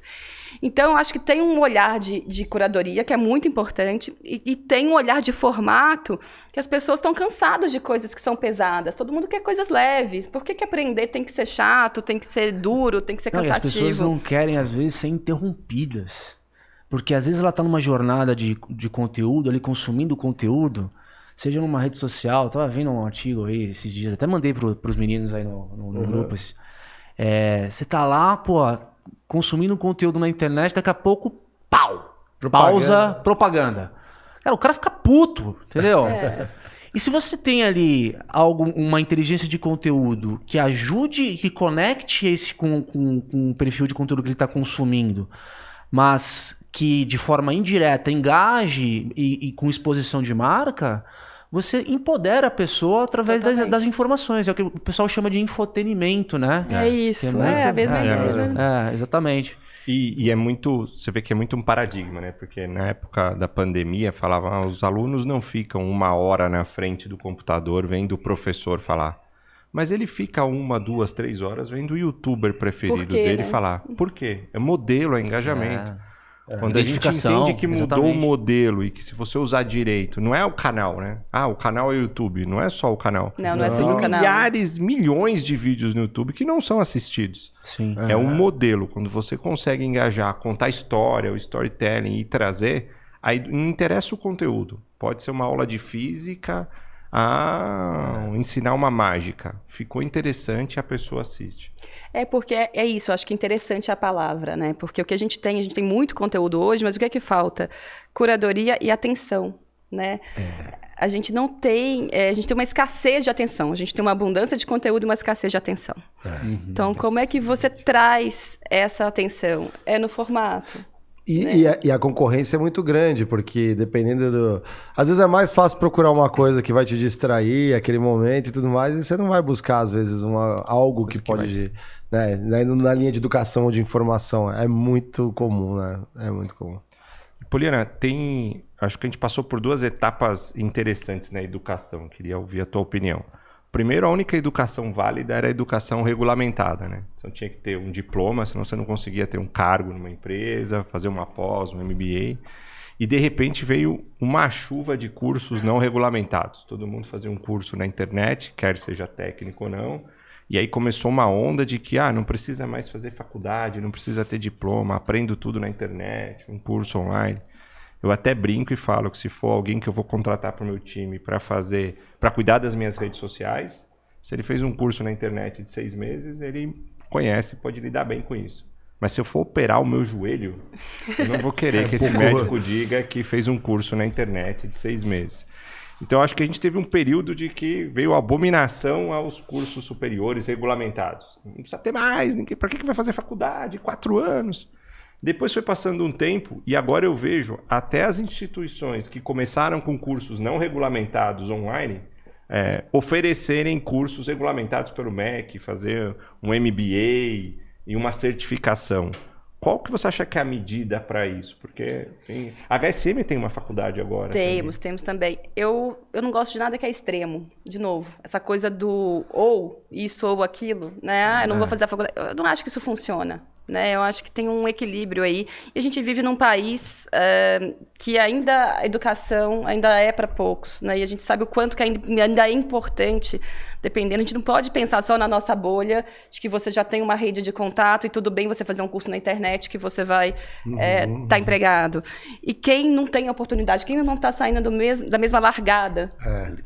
Então, acho que tem um olhar de, de curadoria que é muito importante e, e, tem um olhar de formato que as pessoas estão cansadas de coisas que são pesadas. Todo mundo quer coisas leves. Por que, que aprender tem que ser chato, tem que ser duro, tem que ser cansativo? Não, as pessoas não querem, às vezes, ser interrompidas. Porque às vezes ela está numa jornada de, de conteúdo, ali consumindo conteúdo, seja numa rede social. Tava vendo um artigo aí esses dias, até mandei para os meninos aí no, no, no uhum. grupo. É, você tá lá, pô, consumindo conteúdo na internet, daqui a pouco, pau! Propaganda. Pausa, propaganda. Cara, o cara fica puto, entendeu? É. E se você tem ali algo, uma inteligência de conteúdo que ajude, que conecte esse com, com, com o perfil de conteúdo que ele está consumindo, mas que de forma indireta engaje e, e com exposição de marca, você empodera a pessoa através das, das informações. É o que o pessoal chama de infotenimento, né? É, isso, Que é é, a mesma é, ideia. É, exatamente. E, e é muito, você vê que é muito um paradigma, né? Porque na época da pandemia falavam, ah, os alunos não ficam uma hora na frente do computador vendo o professor falar. Mas ele fica uma, duas, três horas vendo o youtuber preferido quê, dele né? falar. Por quê? É modelo, é engajamento. Quando a gente entende que mudou exatamente. o modelo e que se você usar direito, não é o canal, né? Ah, o canal é o YouTube, não é só o canal. Não, não é só Tem canal. milhares, milhões de vídeos no YouTube que não são assistidos. Sim. É. um modelo. Quando você consegue engajar, contar história, o storytelling e trazer, aí não interessa o conteúdo. Pode ser uma aula de física a ensinar uma mágica. Ficou interessante, a pessoa assiste. É porque é, é isso, acho que interessante a palavra, né? Porque o que a gente tem, a gente tem muito conteúdo hoje, mas o que é que falta? Curadoria e atenção, né? A gente não tem, é, a gente tem uma escassez de atenção, a gente tem uma abundância de conteúdo e uma escassez de atenção. Então, como é que você traz essa atenção? É no formato. E, Né? e a, e a concorrência é muito grande, porque dependendo do. Às vezes é mais fácil procurar uma coisa que vai te distrair, aquele momento e tudo mais, e você não vai buscar, às vezes, uma, algo que pode. Né, na- na linha de educação ou de informação. É muito comum, né? É muito comum. Poliana, tem. Acho que a gente passou por duas etapas interessantes na educação. Queria ouvir a tua opinião. Primeiro, a única educação válida era a educação regulamentada, né? Você tinha que ter um diploma, senão você não conseguia ter um cargo numa empresa, fazer uma pós, um MBA. E de repente veio uma chuva de cursos não regulamentados. Todo mundo fazia um curso na internet, quer seja técnico ou não. E aí começou uma onda de que ah, não precisa mais fazer faculdade, não precisa ter diploma, aprendo tudo na internet, um curso online. Eu até brinco e falo que se for alguém que eu vou contratar para o meu time para fazer, para cuidar das minhas redes sociais, se ele fez um curso na internet de seis meses, ele conhece, pode lidar bem com isso. Mas se eu for operar o meu joelho, eu não vou querer que esse médico diga que fez um curso na internet de seis meses. Então, acho que a gente teve um período de que veio abominação aos cursos superiores regulamentados. Não precisa ter mais, ninguém, para que que vai fazer faculdade? Quatro anos. Depois foi passando um tempo e agora eu vejo até as instituições que começaram com cursos não regulamentados online é, oferecerem cursos regulamentados pelo MEC, fazer um MBA e uma certificação. Qual que você acha que é a medida para isso? Porque tem... a HSM tem uma faculdade agora. Temos, temos também. Eu, eu não gosto de nada que é extremo. De novo, essa coisa do ou isso ou aquilo, né? Ah, eu não vou fazer a faculdade. Eu não acho que isso funciona. Né? Eu acho que tem um equilíbrio aí. E a gente vive num país eh, que ainda a educação ainda é para poucos. Né? E a gente sabe o quanto que ainda é importante, dependendo. A gente não pode pensar só na nossa bolha, de que você já tem uma rede de contato e tudo bem você fazer um curso na internet que você vai estar empregado. E quem não tem oportunidade, quem não está saindo do mes da mesma largada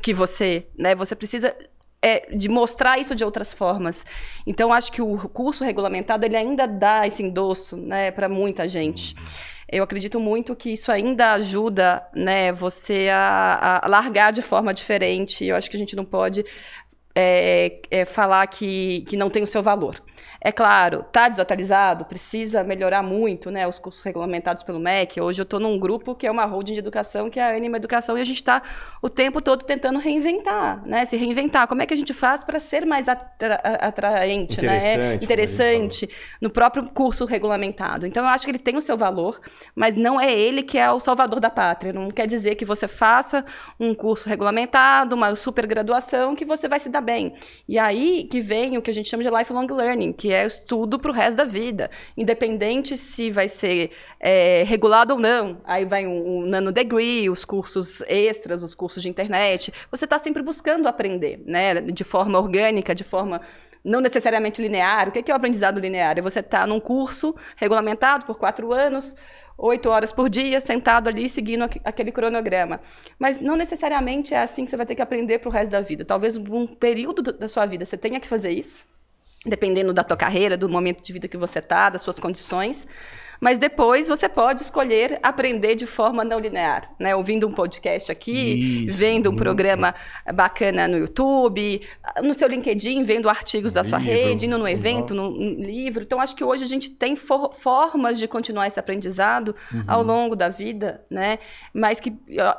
que você, né? Você precisa é, de mostrar isso de outras formas. Então, acho que o curso regulamentado ele ainda dá esse endosso né, para muita gente. Eu acredito muito que isso ainda ajuda né, você a, a largar de forma diferente. Eu acho que a gente não pode é, é, falar que, que não tem o seu valor. É claro, está desatualizado, precisa melhorar muito né, os cursos regulamentados pelo MEC. Hoje eu estou num grupo que é uma holding de educação, que é a Anima Educação, e a gente está o tempo todo tentando reinventar, né? Se reinventar. Como é que a gente faz para ser mais atra atraente, Interessante, né? gente Interessante no próprio curso regulamentado. Então, eu acho que ele tem o seu valor, mas não é ele que é o salvador da pátria. Não quer dizer que você faça um curso regulamentado, uma supergraduação, que você vai se dar bem. E aí que vem o que a gente chama de lifelong learning, que é o estudo para o resto da vida. Independente se vai ser é, regulado ou não. Aí vai um, um nano degree, os cursos extras, os cursos de internet. Você está sempre buscando aprender, né? De forma orgânica, de forma não necessariamente linear. O que é o aprendizado linear? É você estar num curso regulamentado por quatro anos, oito horas por dia, sentado ali, seguindo aquele cronograma. Mas não necessariamente é assim que você vai ter que aprender para o resto da vida. Talvez um período da sua vida você tenha que fazer isso, dependendo da tua carreira, do momento de vida que você está, das suas condições. mas depois você pode escolher aprender de forma não linear, né? Ouvindo um podcast aqui, Isso, vendo um programa bacana no YouTube, no seu LinkedIn, vendo artigos da sua Livro, rede, indo num uhum. evento, num, num livro. Então, acho que hoje a gente tem for- formas de continuar esse aprendizado Uhum. ao longo da vida, né? Mas que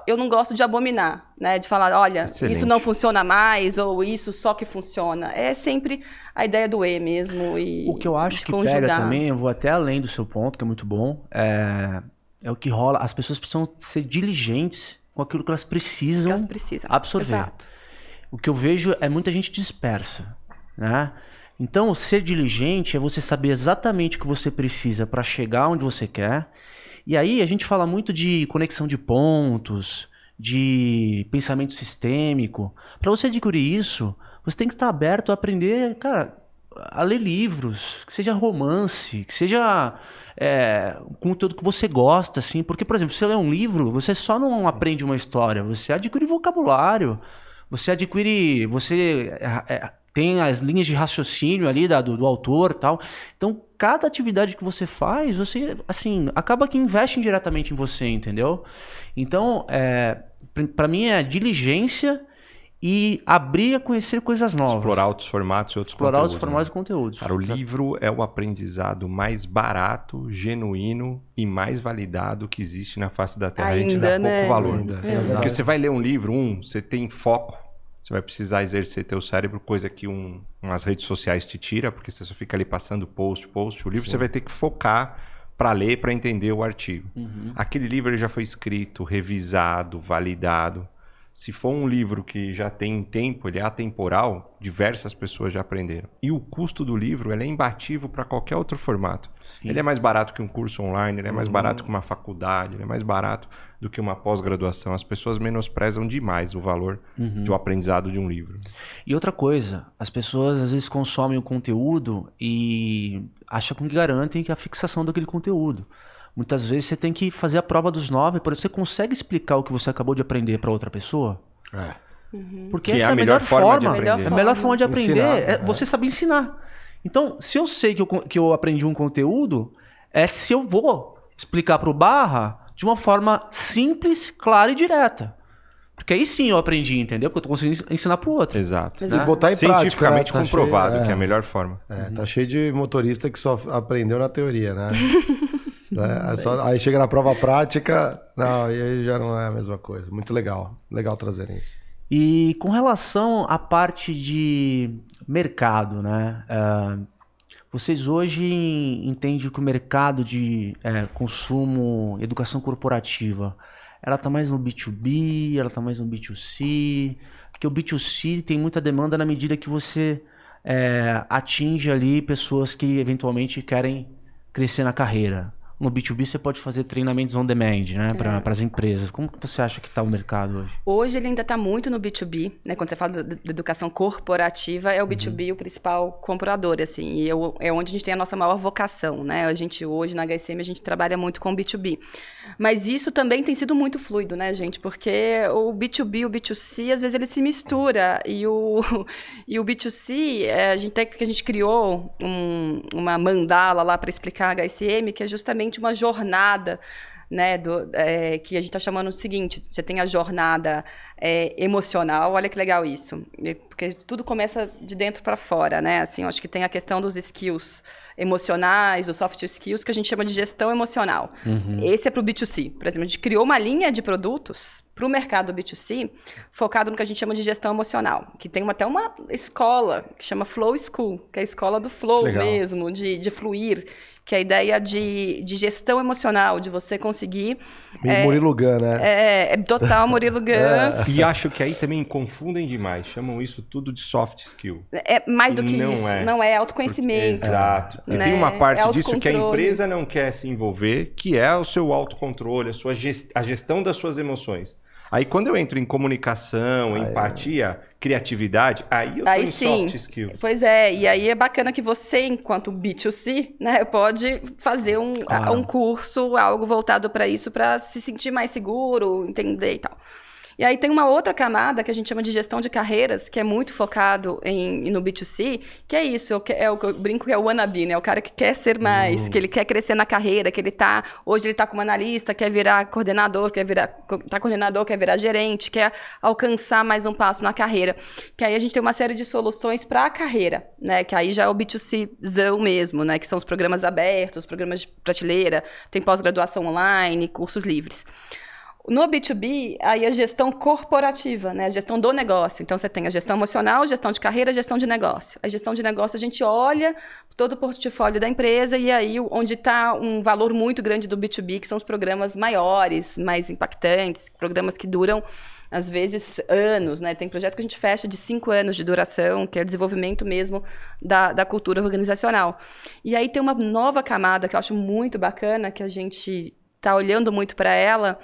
eu não gosto de abominar, né? De falar, olha, Excelente. isso não funciona mais, ou isso só que funciona. É sempre a ideia do E mesmo. E O que eu acho que conjugar. pega também, eu vou até além do seu ponto, que é muito bom, é, é o que rola. As pessoas precisam ser diligentes com aquilo que elas precisam que elas precisam. absorver. Exato. O que eu vejo é muita gente dispersa, né? Então, ser diligente é você saber exatamente o que você precisa para chegar onde você quer. E aí a gente fala muito de conexão de pontos, de pensamento sistêmico. Para você adquirir isso, você tem que estar aberto a aprender, cara, a ler livros, que seja romance, que seja é, conteúdo que você gosta, assim. Porque, por exemplo, se você lê um livro, você só não aprende uma história, você adquire vocabulário, você adquire. Você é, é, tem as linhas de raciocínio ali da- do, do autor tal. Então, cada atividade que você faz, você, assim, acaba que investe indiretamente em você, entendeu? Então, é, para mim é diligência e abrir a conhecer coisas novas. Explorar outros formatos e outros Explorar os conteúdos, formatos né? e conteúdos. Cara, o livro é o aprendizado mais barato, genuíno e mais validado que existe na face da Terra. a gente Ainda, dá pouco né? valor. Ainda, exato. Porque você vai ler um livro, um, você tem foco, você vai precisar exercer teu cérebro, coisa que um, umas redes sociais te tira, porque você só fica ali passando post, post. O livro você vai ter que focar para ler, para entender o artigo. Aquele livro já foi escrito, revisado, validado. Se for um livro que já tem tempo, ele é atemporal, diversas pessoas já aprenderam. E o custo do livro ele é imbatível para qualquer outro formato. Ele é mais barato que um curso online, ele é mais barato que uma faculdade, ele é mais barato do que uma pós-graduação. As pessoas menosprezam demais o valor de um aprendizado de um livro. E outra coisa, as pessoas às vezes consomem o conteúdo e acham que garantem que a fixação daquele conteúdo. Muitas vezes você tem que fazer a prova dos nove, por exemplo, você consegue explicar o que você acabou de aprender para outra pessoa? É. Porque Que essa é a melhor forma de aprender. A melhor forma de aprender Ensinar, é é. você saber ensinar. Então, se eu sei que eu, que eu aprendi um conteúdo, é se eu vou explicar para o Barra de uma forma simples, clara e direta. Porque aí sim eu aprendi, entendeu? Porque eu tô conseguindo ensinar para o outro. Exato. E botar em prática, Cientificamente né? Tá comprovado cheio- que é é. a melhor forma. É, tá cheio de motorista que só aprendeu na teoria, né? Né? Aí, só- aí chega na prova prática, não, e aí já não é a mesma coisa. Muito legal, legal trazerem isso. E com relação à parte de mercado, né? ah, vocês hoje entendem que o mercado de eh, consumo, educação corporativa, ela está mais no B2B, ela está mais no B2C? Porque o B2C tem muita demanda na medida que você eh, atinge ali pessoas que eventualmente querem crescer na carreira. No B2B você pode fazer treinamentos on demand, né? Para as empresas. Como que você acha que está o mercado hoje? Hoje ele ainda está muito no B2B, né? Quando você fala da educação corporativa, é o B2B o principal comprador, assim. E eu- é onde a gente tem a nossa maior vocação, né? A gente hoje na HSM a gente trabalha muito com o B2B. Mas isso também tem sido muito fluido, né, gente? Porque o B2B e o B2C, às vezes ele se mistura. E o, e o B2C, é, a gente a gente criou um- uma mandala lá para explicar a HSM, que é justamente uma jornada né, do- é, que a gente está chamando o seguinte: você tem a jornada é, emocional, olha que legal isso, porque tudo começa de dentro para fora, né? Assim, acho que tem a questão dos skills emocionais, dos soft skills, que a gente chama de gestão emocional. Esse é para o B2C. Por exemplo, a gente criou uma linha de produtos para o mercado B2C focado no que a gente chama de gestão emocional, que tem uma- até uma escola que chama Flow School, que é a escola do flow Legal. mesmo, de, de fluir, que é a ideia de, de gestão emocional, de você conseguir. Meio Murilo Gun, né? É, é total Murilo Gun. E acho que aí também confundem demais, chamam isso tudo de soft skill. É, mais do que Não isso. é. Não é autoconhecimento. Exato. E Né? tem uma parte É disso que a empresa não quer se envolver, que é o seu autocontrole, a sua ges- a gestão das suas emoções. Aí quando eu entro em comunicação, empatia, criatividade, aí eu tô Aí em sim. soft skill. Pois é, e aí é bacana que você, enquanto B2C, né, pode fazer um, Claro. a- um curso, algo voltado para isso, para se sentir mais seguro, entender e tal. E aí tem uma outra camada que a gente chama de gestão de carreiras, que é muito focado em, no B2C, que é isso, é o que eu brinco que é o wannabe, né? O cara que quer ser mais, uhum. que ele quer crescer na carreira, que ele tá, hoje ele tá como analista, quer virar coordenador, quer virar, tá coordenador, quer virar gerente, quer alcançar mais um passo na carreira. Que aí a gente tem uma série de soluções para a carreira, né? Que aí já é o B2Czão mesmo, né? Que são os programas abertos, programas de prateleira, tem pós-graduação online, cursos livres. No B2B, aí a gestão corporativa, né? A gestão do negócio. Então, você tem a gestão emocional, gestão de carreira, gestão de negócio. A gestão de negócio, a gente olha todo o portfólio da empresa e aí onde está um valor muito grande do B2B, que são os programas maiores, mais impactantes, programas que duram, às vezes, anos, né? Tem projeto que a gente fecha de cinco anos de duração, que é o desenvolvimento mesmo da, da cultura organizacional. E aí tem uma nova camada que eu acho muito bacana, que a gente está olhando muito para ela,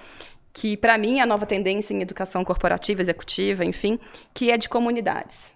que para mim é a nova tendência em educação corporativa, executiva, enfim, que é de comunidades.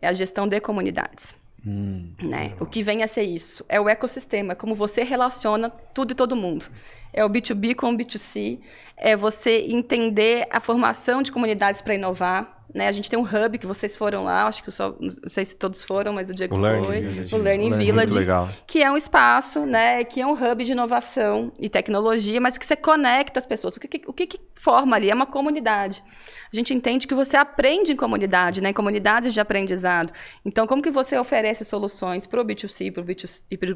É a gestão de comunidades. Hum. Né? O que vem a ser isso? É o ecossistema, é como você relaciona tudo e todo mundo. É o B2B com o B2C, é você entender a formação de comunidades para inovar, né? A gente tem um hub que vocês foram lá, acho que só, não sei se todos foram, mas o Diego o foi. Learning. O Learning, Village, que é um espaço, né, que é um hub de inovação e tecnologia, mas que você conecta as pessoas. O que, o que, que forma ali? É uma comunidade. A gente entende que você aprende em comunidade, né, em comunidades de aprendizado. Então, como que você oferece soluções para o B2C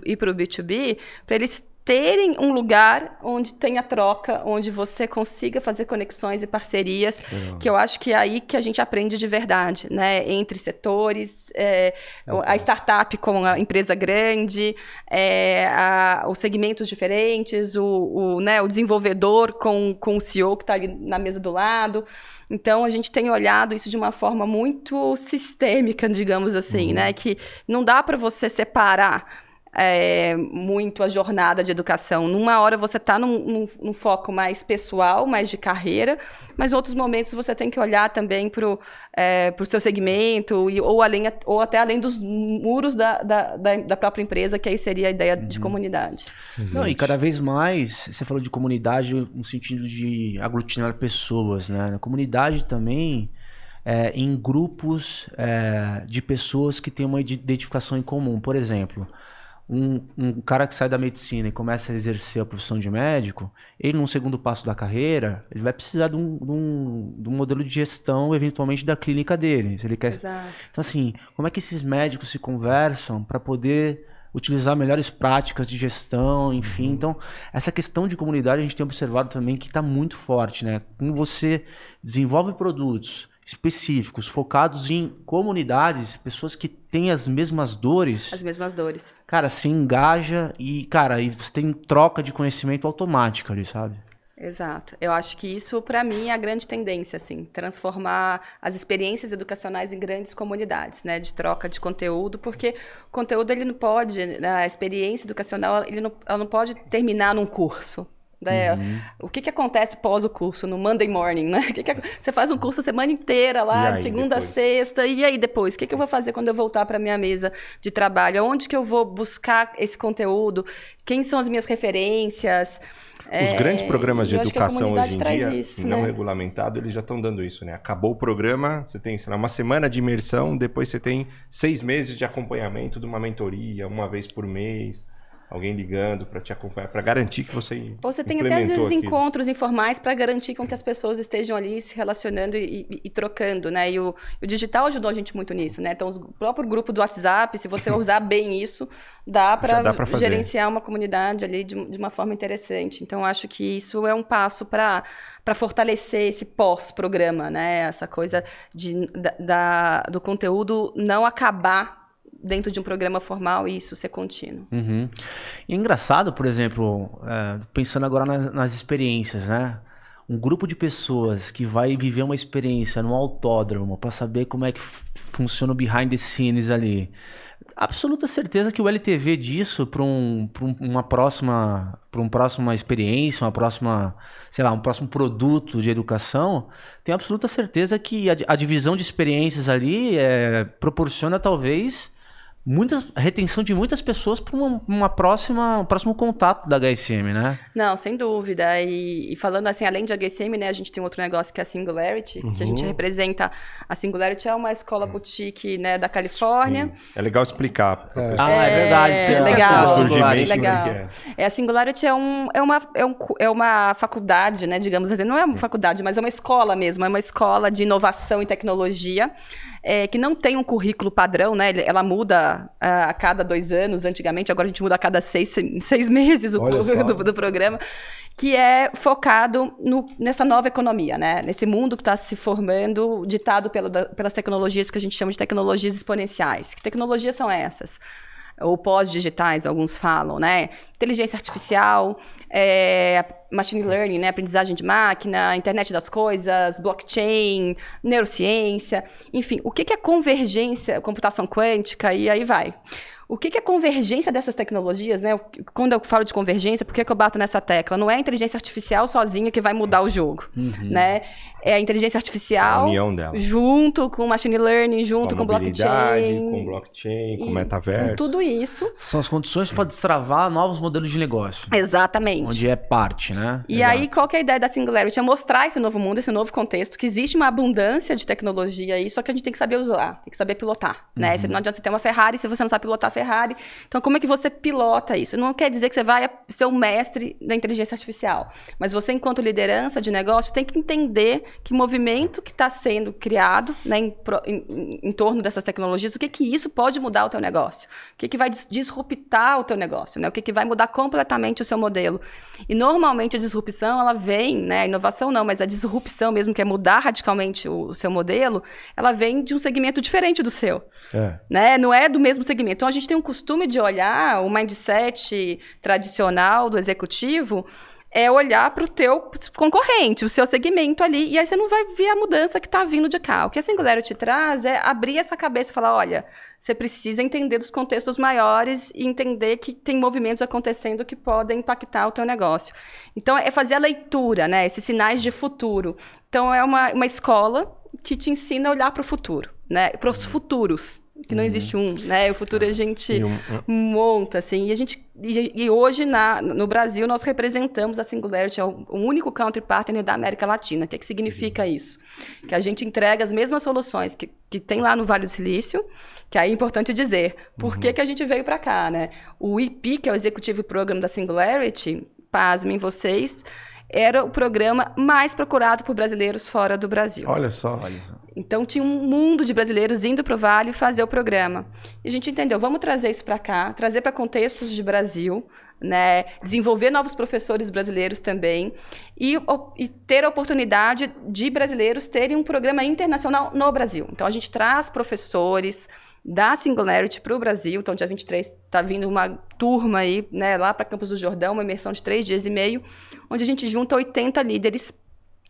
e para o B2B, para eles terem um lugar onde tenha troca, onde você consiga fazer conexões e parcerias, que eu acho que é aí que a gente aprende de verdade, né? Entre setores, é, a startup com a empresa grande, é, a, os segmentos diferentes, o, o, né, o desenvolvedor com, com o CEO que está ali na mesa do lado. Então, a gente tem olhado isso de uma forma muito sistêmica, digamos assim, uhum. né? Que não dá para você separar é, muito a jornada de educação. Numa hora você está num, num, num, foco mais pessoal, mais de carreira, mas em outros momentos você tem que olhar também para o é, seu segmento, e, ou, além, ou até além dos muros da, da, da, da própria empresa, que aí seria a ideia uhum. de comunidade. Não, e cada vez mais, você falou de comunidade no sentido de aglutinar pessoas, né? Na comunidade também. É, em grupos é, de pessoas que têm uma identificação em comum. Por exemplo, um, um, cara que sai da medicina e começa a exercer a profissão de médico, ele, num segundo passo da carreira, ele vai precisar de um, de um, de um modelo de gestão, eventualmente, da clínica dele. Se ele quer... Exato. Então, assim, como é que esses médicos se conversam para poder utilizar melhores práticas de gestão, enfim. Uhum. Então, essa questão de comunidade a gente tem observado também que está muito forte, né? Como você desenvolve produtos específicos, focados em comunidades, pessoas que têm as mesmas dores. As mesmas dores. Cara, se engaja e, cara, e você tem troca de conhecimento automática ali, sabe? Exato. Eu acho que isso, para mim, é a grande tendência, assim, transformar as experiências educacionais em grandes comunidades, né, de troca de conteúdo, porque o conteúdo ele não pode, né, a experiência educacional, ele não, ela não pode terminar num curso. Né? Uhum. O que, que acontece pós o curso, no Monday morning, né? Que que, você faz um curso a semana inteira lá, de segunda depois? a sexta, e aí depois? O que, que eu vou fazer quando eu voltar para minha mesa de trabalho? Onde que eu vou buscar esse conteúdo? Quem são as minhas referências? Os é, grandes programas de educação hoje em dia, isso, não né? regulamentado, eles já estão dando isso, né? Acabou o programa, você tem lá, uma semana de imersão, depois você tem seis meses de acompanhamento de uma mentoria, uma vez por mês alguém ligando para te acompanhar, para garantir que você. Ou você tem até às vezes aquilo. encontros informais para garantir com que as pessoas estejam ali se relacionando e, e, e trocando, né? E o, o, digital ajudou a gente muito nisso, né? Então, o próprio grupo do WhatsApp, se você usar bem isso, dá para gerenciar uma comunidade ali de, de, uma forma interessante. Então, acho que isso é um passo para para fortalecer esse pós-programa, né? Essa coisa de, da, da, do conteúdo não acabar dentro de um programa formal e isso ser contínuo. Uhum. E é engraçado, por exemplo, é, pensando agora nas, nas, experiências, né? Um grupo de pessoas que vai viver uma experiência no autódromo para saber como é que funciona o behind the scenes ali. Absoluta certeza que o LTV disso para um, um, uma próxima para uma próxima experiência, uma próxima, sei lá, um próximo produto de educação, tenho absoluta certeza que a, a divisão de experiências ali é, proporciona talvez muitas retenção de muitas pessoas para uma, uma, próxima um próximo contato da HSM, né? Não, sem dúvida. E, e, falando assim, além de HSM, né, a gente tem outro negócio que é a Singularity, uhum. que a gente uhum. representa. A Singularity é uma escola boutique, né, da Califórnia. Sim. É legal explicar. É. Ah, é verdade. É, legal. legal. É. é. a Singularity é, um, é, uma, é, um, é uma faculdade, né, digamos assim, não é uma faculdade, mas é uma escola mesmo, é uma escola de inovação e tecnologia é, que não tem um currículo padrão, né? Ela muda a, a, cada dois anos, antigamente, agora a gente muda a cada seis, seis meses o do, do, programa, que é focado no, nessa nova economia, né? Nesse mundo que está se formando, ditado pelo, da, pelas tecnologias que a gente chama de tecnologias exponenciais. Que tecnologias são essas? ou pós-digitais, alguns falam, né? Inteligência artificial, é, machine learning, né? aprendizagem de máquina, internet das coisas, blockchain, neurociência, enfim, o que, que é convergência, computação quântica, e aí vai. O que, que é convergência dessas tecnologias, né? Quando eu falo de convergência, por que, que eu bato nessa tecla? Não é a inteligência artificial sozinha que vai mudar o jogo, uhum. né? É a inteligência artificial a junto com machine learning, junto com, com blockchain, com blockchain, com metaverso. Com tudo isso. São as condições para destravar novos modelos de negócio. Exatamente. Onde é parte, né? E Exato. aí qual que é a ideia da Singularity? É mostrar esse novo mundo, esse novo contexto, que existe uma abundância de tecnologia aí, só que a gente tem que saber usar, tem que saber pilotar, né? Uhum. Não adianta você ter uma Ferrari se você não sabe pilotar Ferrari. Então, como é que você pilota isso? Não quer dizer que você vai ser o mestre da inteligência artificial. Mas você, enquanto liderança de negócio, tem que entender que movimento que está sendo criado né, em, em, em, torno dessas tecnologias, o que, que isso pode mudar o teu negócio? O que, que vai disruptar o teu negócio? Né? O que, que vai mudar completamente o seu modelo? E, normalmente, a disrupção, ela vem, né, a inovação não, mas a disrupção mesmo, que é mudar radicalmente o, o seu modelo, ela vem de um segmento diferente do seu. É. Né? Não é do mesmo segmento. Então, a gente tem um costume de olhar, o mindset tradicional do executivo é olhar para o teu concorrente, o seu segmento ali, e aí você não vai ver a mudança que está vindo de cá. O que a Singularity traz é abrir essa cabeça e falar, olha, você precisa entender dos contextos maiores e entender que tem movimentos acontecendo que podem impactar o teu negócio. Então, é fazer a leitura, né? Esses sinais de futuro. Então, é uma, uma escola que te ensina a olhar para o futuro, né? Para os futuros que não uhum. existe um, né? O futuro a gente um, monta, assim, e a gente e, e, hoje na, no Brasil nós representamos a Singularity, é o, o único country partner da América Latina. O que, é que significa uhum. isso? Que a gente entrega as mesmas soluções que, que tem lá no Vale do Silício, que aí é importante dizer por uhum. que, que a gente veio para cá, né? O IP, que é o Executive Program da Singularity, pasmem vocês, era o programa mais procurado por brasileiros fora do Brasil. Olha só. Olha só. Então tinha um mundo de brasileiros indo para o Vale fazer o programa. E a gente entendeu, vamos trazer isso para cá, trazer para contextos de Brasil, né? desenvolver novos professores brasileiros também e, e, ter a oportunidade de brasileiros terem um programa internacional no Brasil. Então a gente traz professores da Singularity para o Brasil. Então, dia 23 está vindo uma turma aí, né, lá para Campos do Jordão, uma imersão de três dias e meio, onde a gente junta 80 líderes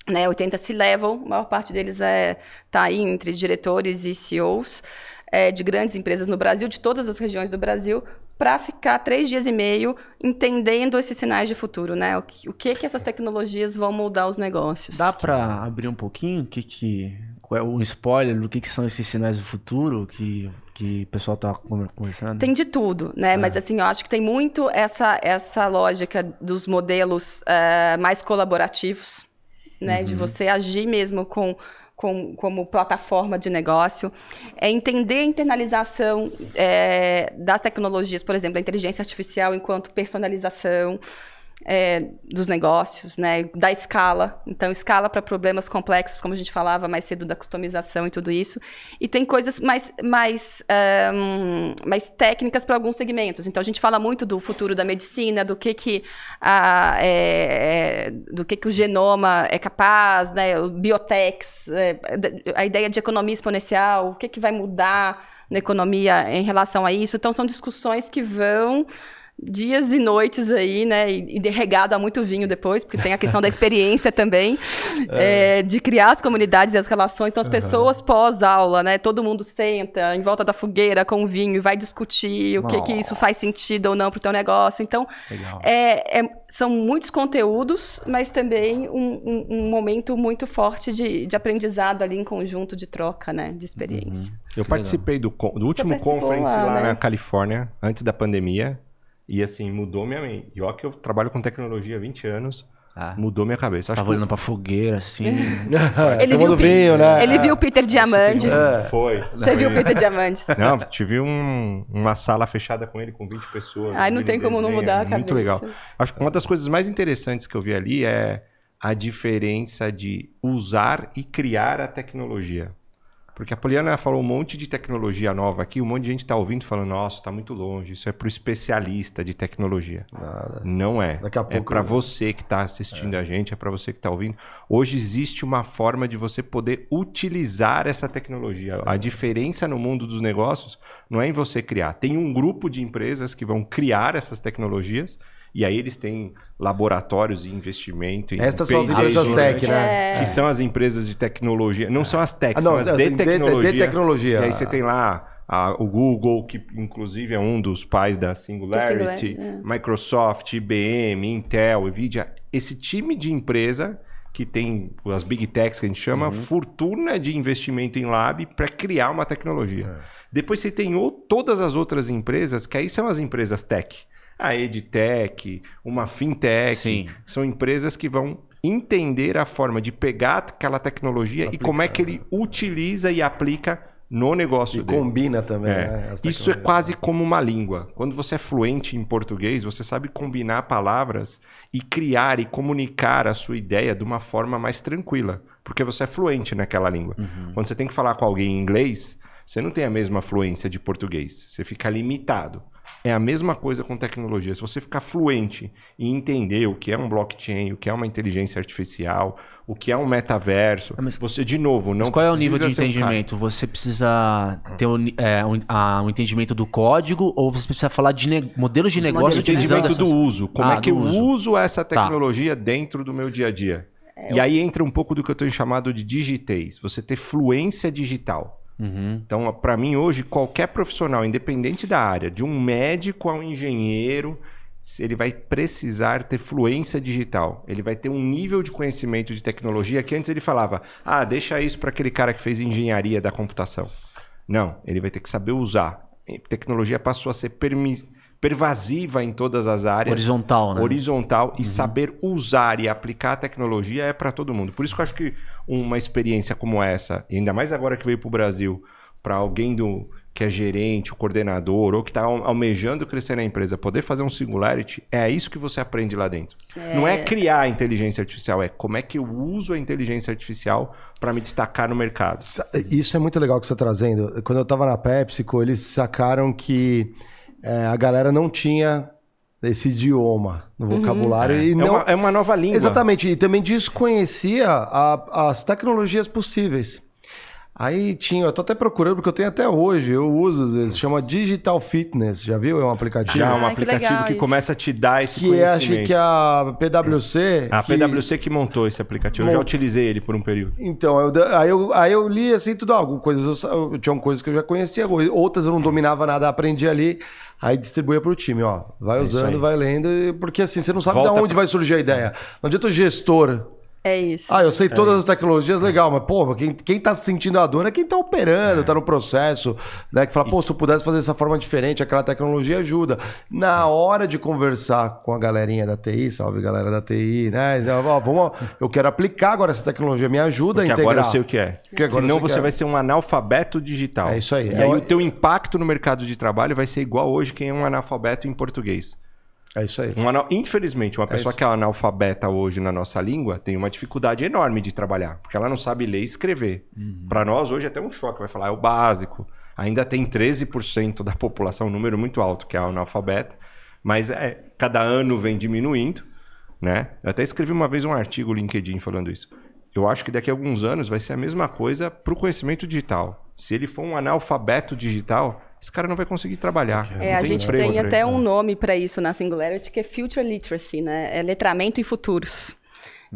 né, 80 se levam, a maior parte deles é, tá aí entre diretores e CEOs é, de grandes empresas no Brasil, de todas as regiões do Brasil, para ficar três dias e meio entendendo esses sinais de futuro, né? O que, o que, que essas tecnologias vão mudar os negócios. Dá para abrir um pouquinho o que, que um spoiler do que, que são esses sinais do futuro que que o pessoal está conversando? Tem de tudo, né? É. Mas assim, eu acho que tem muito essa, essa lógica dos modelos uh, mais colaborativos, né? Uhum. De você agir mesmo com, com, como plataforma de negócio. É entender a internalização é, das tecnologias, por exemplo, a inteligência artificial enquanto personalização é, dos negócios, né, da escala. Então, escala para problemas complexos, como a gente falava mais cedo da customização e tudo isso. E tem coisas mais, mais, um, mais técnicas para alguns segmentos. Então, a gente fala muito do futuro da medicina, do que que, a, é, é, do que, que o genoma é capaz, né, o biotechs, é, a ideia de economia exponencial, o que, que vai mudar na economia em relação a isso. Então, são discussões que vão dias e noites aí, né? E, e regado a muito vinho depois, porque tem a questão da experiência também, é, de criar as comunidades e as relações. Então, as pessoas pós-aula, né? Todo mundo senta em volta da fogueira com o vinho e vai discutir o que, que isso faz sentido ou não para o teu negócio. Então, é, é- são muitos conteúdos, mas também um, um- um momento muito forte de, de aprendizado ali em conjunto, de troca, né? De experiência. Eu participei do, do último conference lá, lá, né? na Califórnia, antes da pandemia. E assim, mudou minha mente. E ó que eu trabalho com tecnologia há 20 anos. Ah. Mudou minha cabeça. Acho Tava que olhando pra fogueira, assim. Ele viu, vinho, né? ele viu o Peter Diamandis. foi. Você viu o Peter Diamandis? Não, tive um- uma sala fechada com ele com 20 pessoas. Ai, não tem como não mudar a Muito cabeça. legal. Acho que uma das coisas mais interessantes que eu vi ali é a diferença de usar e criar a tecnologia. Porque a Poliana falou um monte de tecnologia nova aqui, um monte de gente está ouvindo e falando, nossa, está muito longe, isso é para o especialista de tecnologia. Nada. Não é. Daqui a é pouco- para você que está assistindo a gente, é para você que está ouvindo. Hoje existe uma forma de você poder utilizar essa tecnologia. A diferença no mundo dos negócios não é em você criar. Tem um grupo de empresas que vão criar essas tecnologias e aí eles têm laboratórios de investimento. em Estas são as empresas tech, né? Que são as empresas de tecnologia. Não são as techs, Ah, não, são as assim, de de- de- de tecnologia. tecnologia. E aí você tem lá a- o Google, que inclusive é um dos pais da Singularity, Singularity, Microsoft, IBM, Intel, Nvidia. Esse time de empresa que tem as big techs que a gente chama, Uhum. fortuna de investimento em lab para criar uma tecnologia. É. Depois você tem o- todas as outras empresas, que aí são as empresas tech. A EdTech, uma fintech, Sim. são empresas que vão entender a forma de pegar aquela tecnologia e como é que ele utiliza e aplica no negócio E dele. combina também, É. né? as Isso é quase como uma língua. Quando você é fluente em português, você sabe combinar palavras e criar e comunicar a sua ideia de uma forma mais tranquila, porque você é fluente naquela língua. Quando você tem que falar com alguém em inglês, você não tem a mesma fluência de português. Você fica limitado. É a mesma coisa com tecnologia. Se você ficar fluente e entender o que é um blockchain, o que é uma inteligência artificial, o que é um metaverso, mas- você, de novo, não Mas qual é o nível de ser um entendimento? Você precisa ter um, ni- é, um, a- um entendimento do código ou você precisa falar de modelos de negócio o utilizando entendimento essas... do uso. Como Ah, é que eu uso. uso essa Tá. tecnologia dentro do meu dia a dia? e aí entra um pouco do que eu tenho chamado de digitês. Você ter fluência digital. Uhum. Então, para mim hoje, qualquer profissional, independente da área, de um médico a um engenheiro, se ele vai precisar ter fluência digital. Ele vai ter um nível de conhecimento de tecnologia que antes ele falava: ah, deixa isso para aquele cara que fez engenharia da computação. Não, ele vai ter que saber usar. E Tecnologia passou a ser pervasiva em todas as áreas Horizontal, né? horizontal e saber usar e aplicar a tecnologia é para todo mundo. Por isso que eu acho que uma experiência como essa, e ainda mais agora que veio para o Brasil, para alguém do que é gerente, o coordenador, ou que está almejando crescer na empresa, poder fazer um singularity, é isso que você aprende lá dentro. Não é criar a inteligência artificial, é como é que eu uso a inteligência artificial para me destacar no mercado. Isso é muito legal que você está trazendo. Quando eu estava na PepsiCo, eles sacaram que é, a galera não tinha esse idioma no vocabulário e É, não uma, é uma nova língua. Exatamente, e também desconhecia a- as tecnologias possíveis. Aí tinha, eu tô até procurando porque eu tenho até hoje, eu uso às vezes, chama Digital Fitness, já viu? É um aplicativo. Já é um que aplicativo que isso. começa a te dar esse que é, acho conhecimento. que a PwC. A que- PwC que montou esse aplicativo. Eu já Bom. utilizei ele por um período. Então, eu aí, eu, aí eu li assim tudo, algumas coisas eu, eu tinha coisas que eu já conhecia, outras eu não dominava nada, aprendi ali, aí distribuía pro time, ó. Vai É usando, aí. vai lendo, porque assim, você não sabe Volta de onde pra- vai surgir a ideia. Não adianta o gestor. É isso. Ah, eu sei todas as tecnologias, legal, mas, pô, quem, quem tá sentindo a dor é quem tá operando, tá no processo, né? Que fala, pô, se eu pudesse fazer dessa forma diferente, aquela tecnologia ajuda. Na hora de conversar com a galerinha da TI, salve galera da TI, né? Então, ó, vamos, eu quero aplicar agora essa tecnologia, me ajuda Porque a integrar. agora eu sei o que é. Porque agora Senão você é. vai ser um analfabeto digital. É isso aí. E É aí o- o teu impacto no mercado de trabalho vai ser igual hoje quem é um analfabeto em português. É isso aí. Um anal- Infelizmente, uma pessoa isso. que é analfabeta hoje na nossa língua tem uma dificuldade enorme de trabalhar, porque ela não sabe ler e escrever. Para nós, hoje, é até um choque. Vai falar, é o básico. Ainda tem 13% da população, um número muito alto, que é analfabeta, mas é, cada ano vem diminuindo. Né? Eu até escrevi uma vez um artigo no LinkedIn falando isso. Eu acho que daqui a alguns anos vai ser a mesma coisa para o conhecimento digital. Se ele for um analfabeto digital, esse cara não vai conseguir trabalhar. É, a gente emprego tem até ele. um nome para isso na Singularity, que é Future Literacy, né? É letramento em futuros.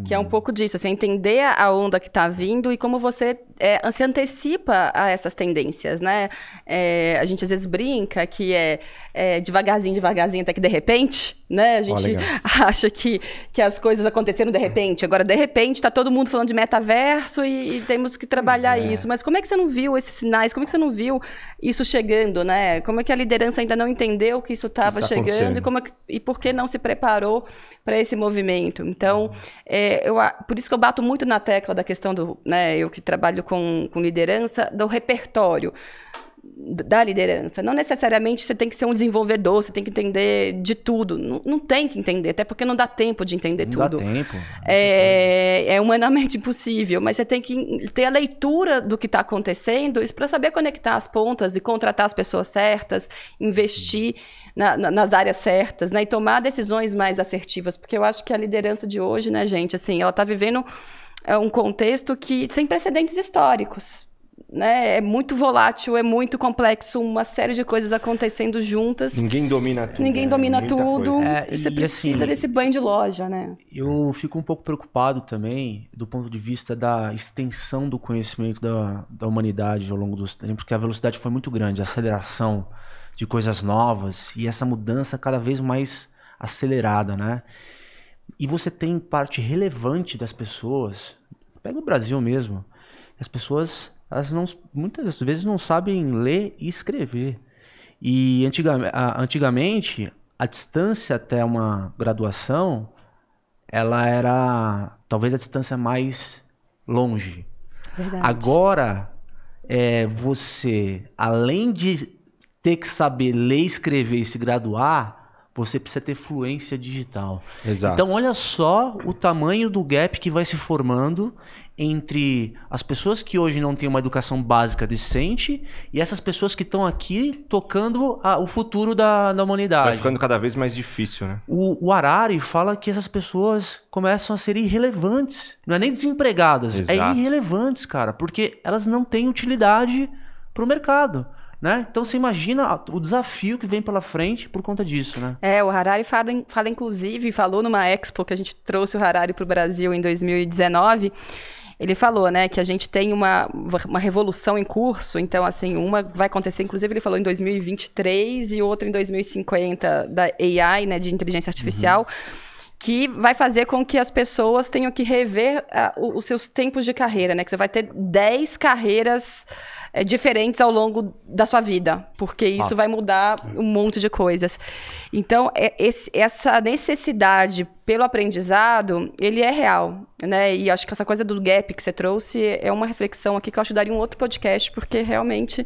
Que é um pouco disso, assim, entender a onda que está vindo e como você é, se antecipa a essas tendências, né? É, a gente às vezes brinca que é, é devagarzinho, devagarzinho, até que de repente, né? A gente legal. acha que, que as coisas aconteceram de repente. Agora, de repente, está todo mundo falando de metaverso e, e temos que trabalhar é. isso. Mas como é que você não viu esses sinais? Como é que você não viu isso chegando, né? Como é que a liderança ainda não entendeu que isso estava chegando e, como é que- e por que não se preparou para esse movimento? Então, é, eu, por isso que eu bato muito na tecla da questão do, né, eu que trabalho com, com liderança, do repertório da liderança. Não necessariamente você tem que ser um desenvolvedor, você tem que entender de tudo. Não, não tem que entender, até porque não dá tempo de entender Não dá tudo. tempo. É, é humanamente impossível, mas você tem que ter a leitura do que está acontecendo para saber conectar as pontas e contratar as pessoas certas, investir na- na- nas áreas certas, né? E tomar decisões mais assertivas, porque eu acho que a liderança de hoje, né, gente, assim, ela está vivendo é, um contexto que sem precedentes históricos. Né? É muito volátil, é muito complexo, uma série de coisas acontecendo juntas. Ninguém domina tudo. Ninguém né? domina Muita tudo. É, e você e precisa assim- desse banho de loja, né? Eu fico um pouco preocupado também do ponto de vista da extensão do conhecimento da, da humanidade ao longo dos tempos, porque a velocidade foi muito grande, a aceleração de coisas novas e essa mudança cada vez mais acelerada, né? E você tem parte relevante das pessoas, pega o Brasil mesmo, as pessoas, elas não, muitas vezes não sabem ler e escrever. E antigamente, antigamente a distância até uma graduação ela era talvez a distância mais longe. Verdade. Agora, é, você, além de ter que saber ler, escrever e se graduar, você precisa ter fluência digital. Exato. Então, olha só o tamanho do gap que vai se formando entre as pessoas que hoje não têm uma educação básica decente e essas pessoas que estão aqui tocando a- o futuro da, da humanidade. Vai ficando cada vez mais difícil, né? O, o Harari fala que essas pessoas começam a ser irrelevantes. Não é nem desempregadas, é Exato. irrelevantes, cara, porque elas não têm utilidade para o mercado. Né? Então você imagina o desafio que vem pela frente por conta disso, né? É, o Harari fala, fala inclusive, falou numa expo que a gente trouxe o Harari para o Brasil em 2019. Ele falou, né, que a gente tem uma, uma revolução em curso, então, assim, uma vai acontecer, inclusive, ele falou em 2023 e outra em 2050 da AI, né, de inteligência artificial, que vai fazer com que as pessoas tenham que rever o- os seus tempos de carreira, né, que você vai ter 10 carreiras eh, diferentes ao longo da sua vida, porque isso vai mudar um monte de coisas. Então, é- esse- essa necessidade pelo aprendizado, ele é real, né? E acho que essa coisa do gap que você trouxe é uma reflexão aqui que eu acho que daria um outro podcast, porque realmente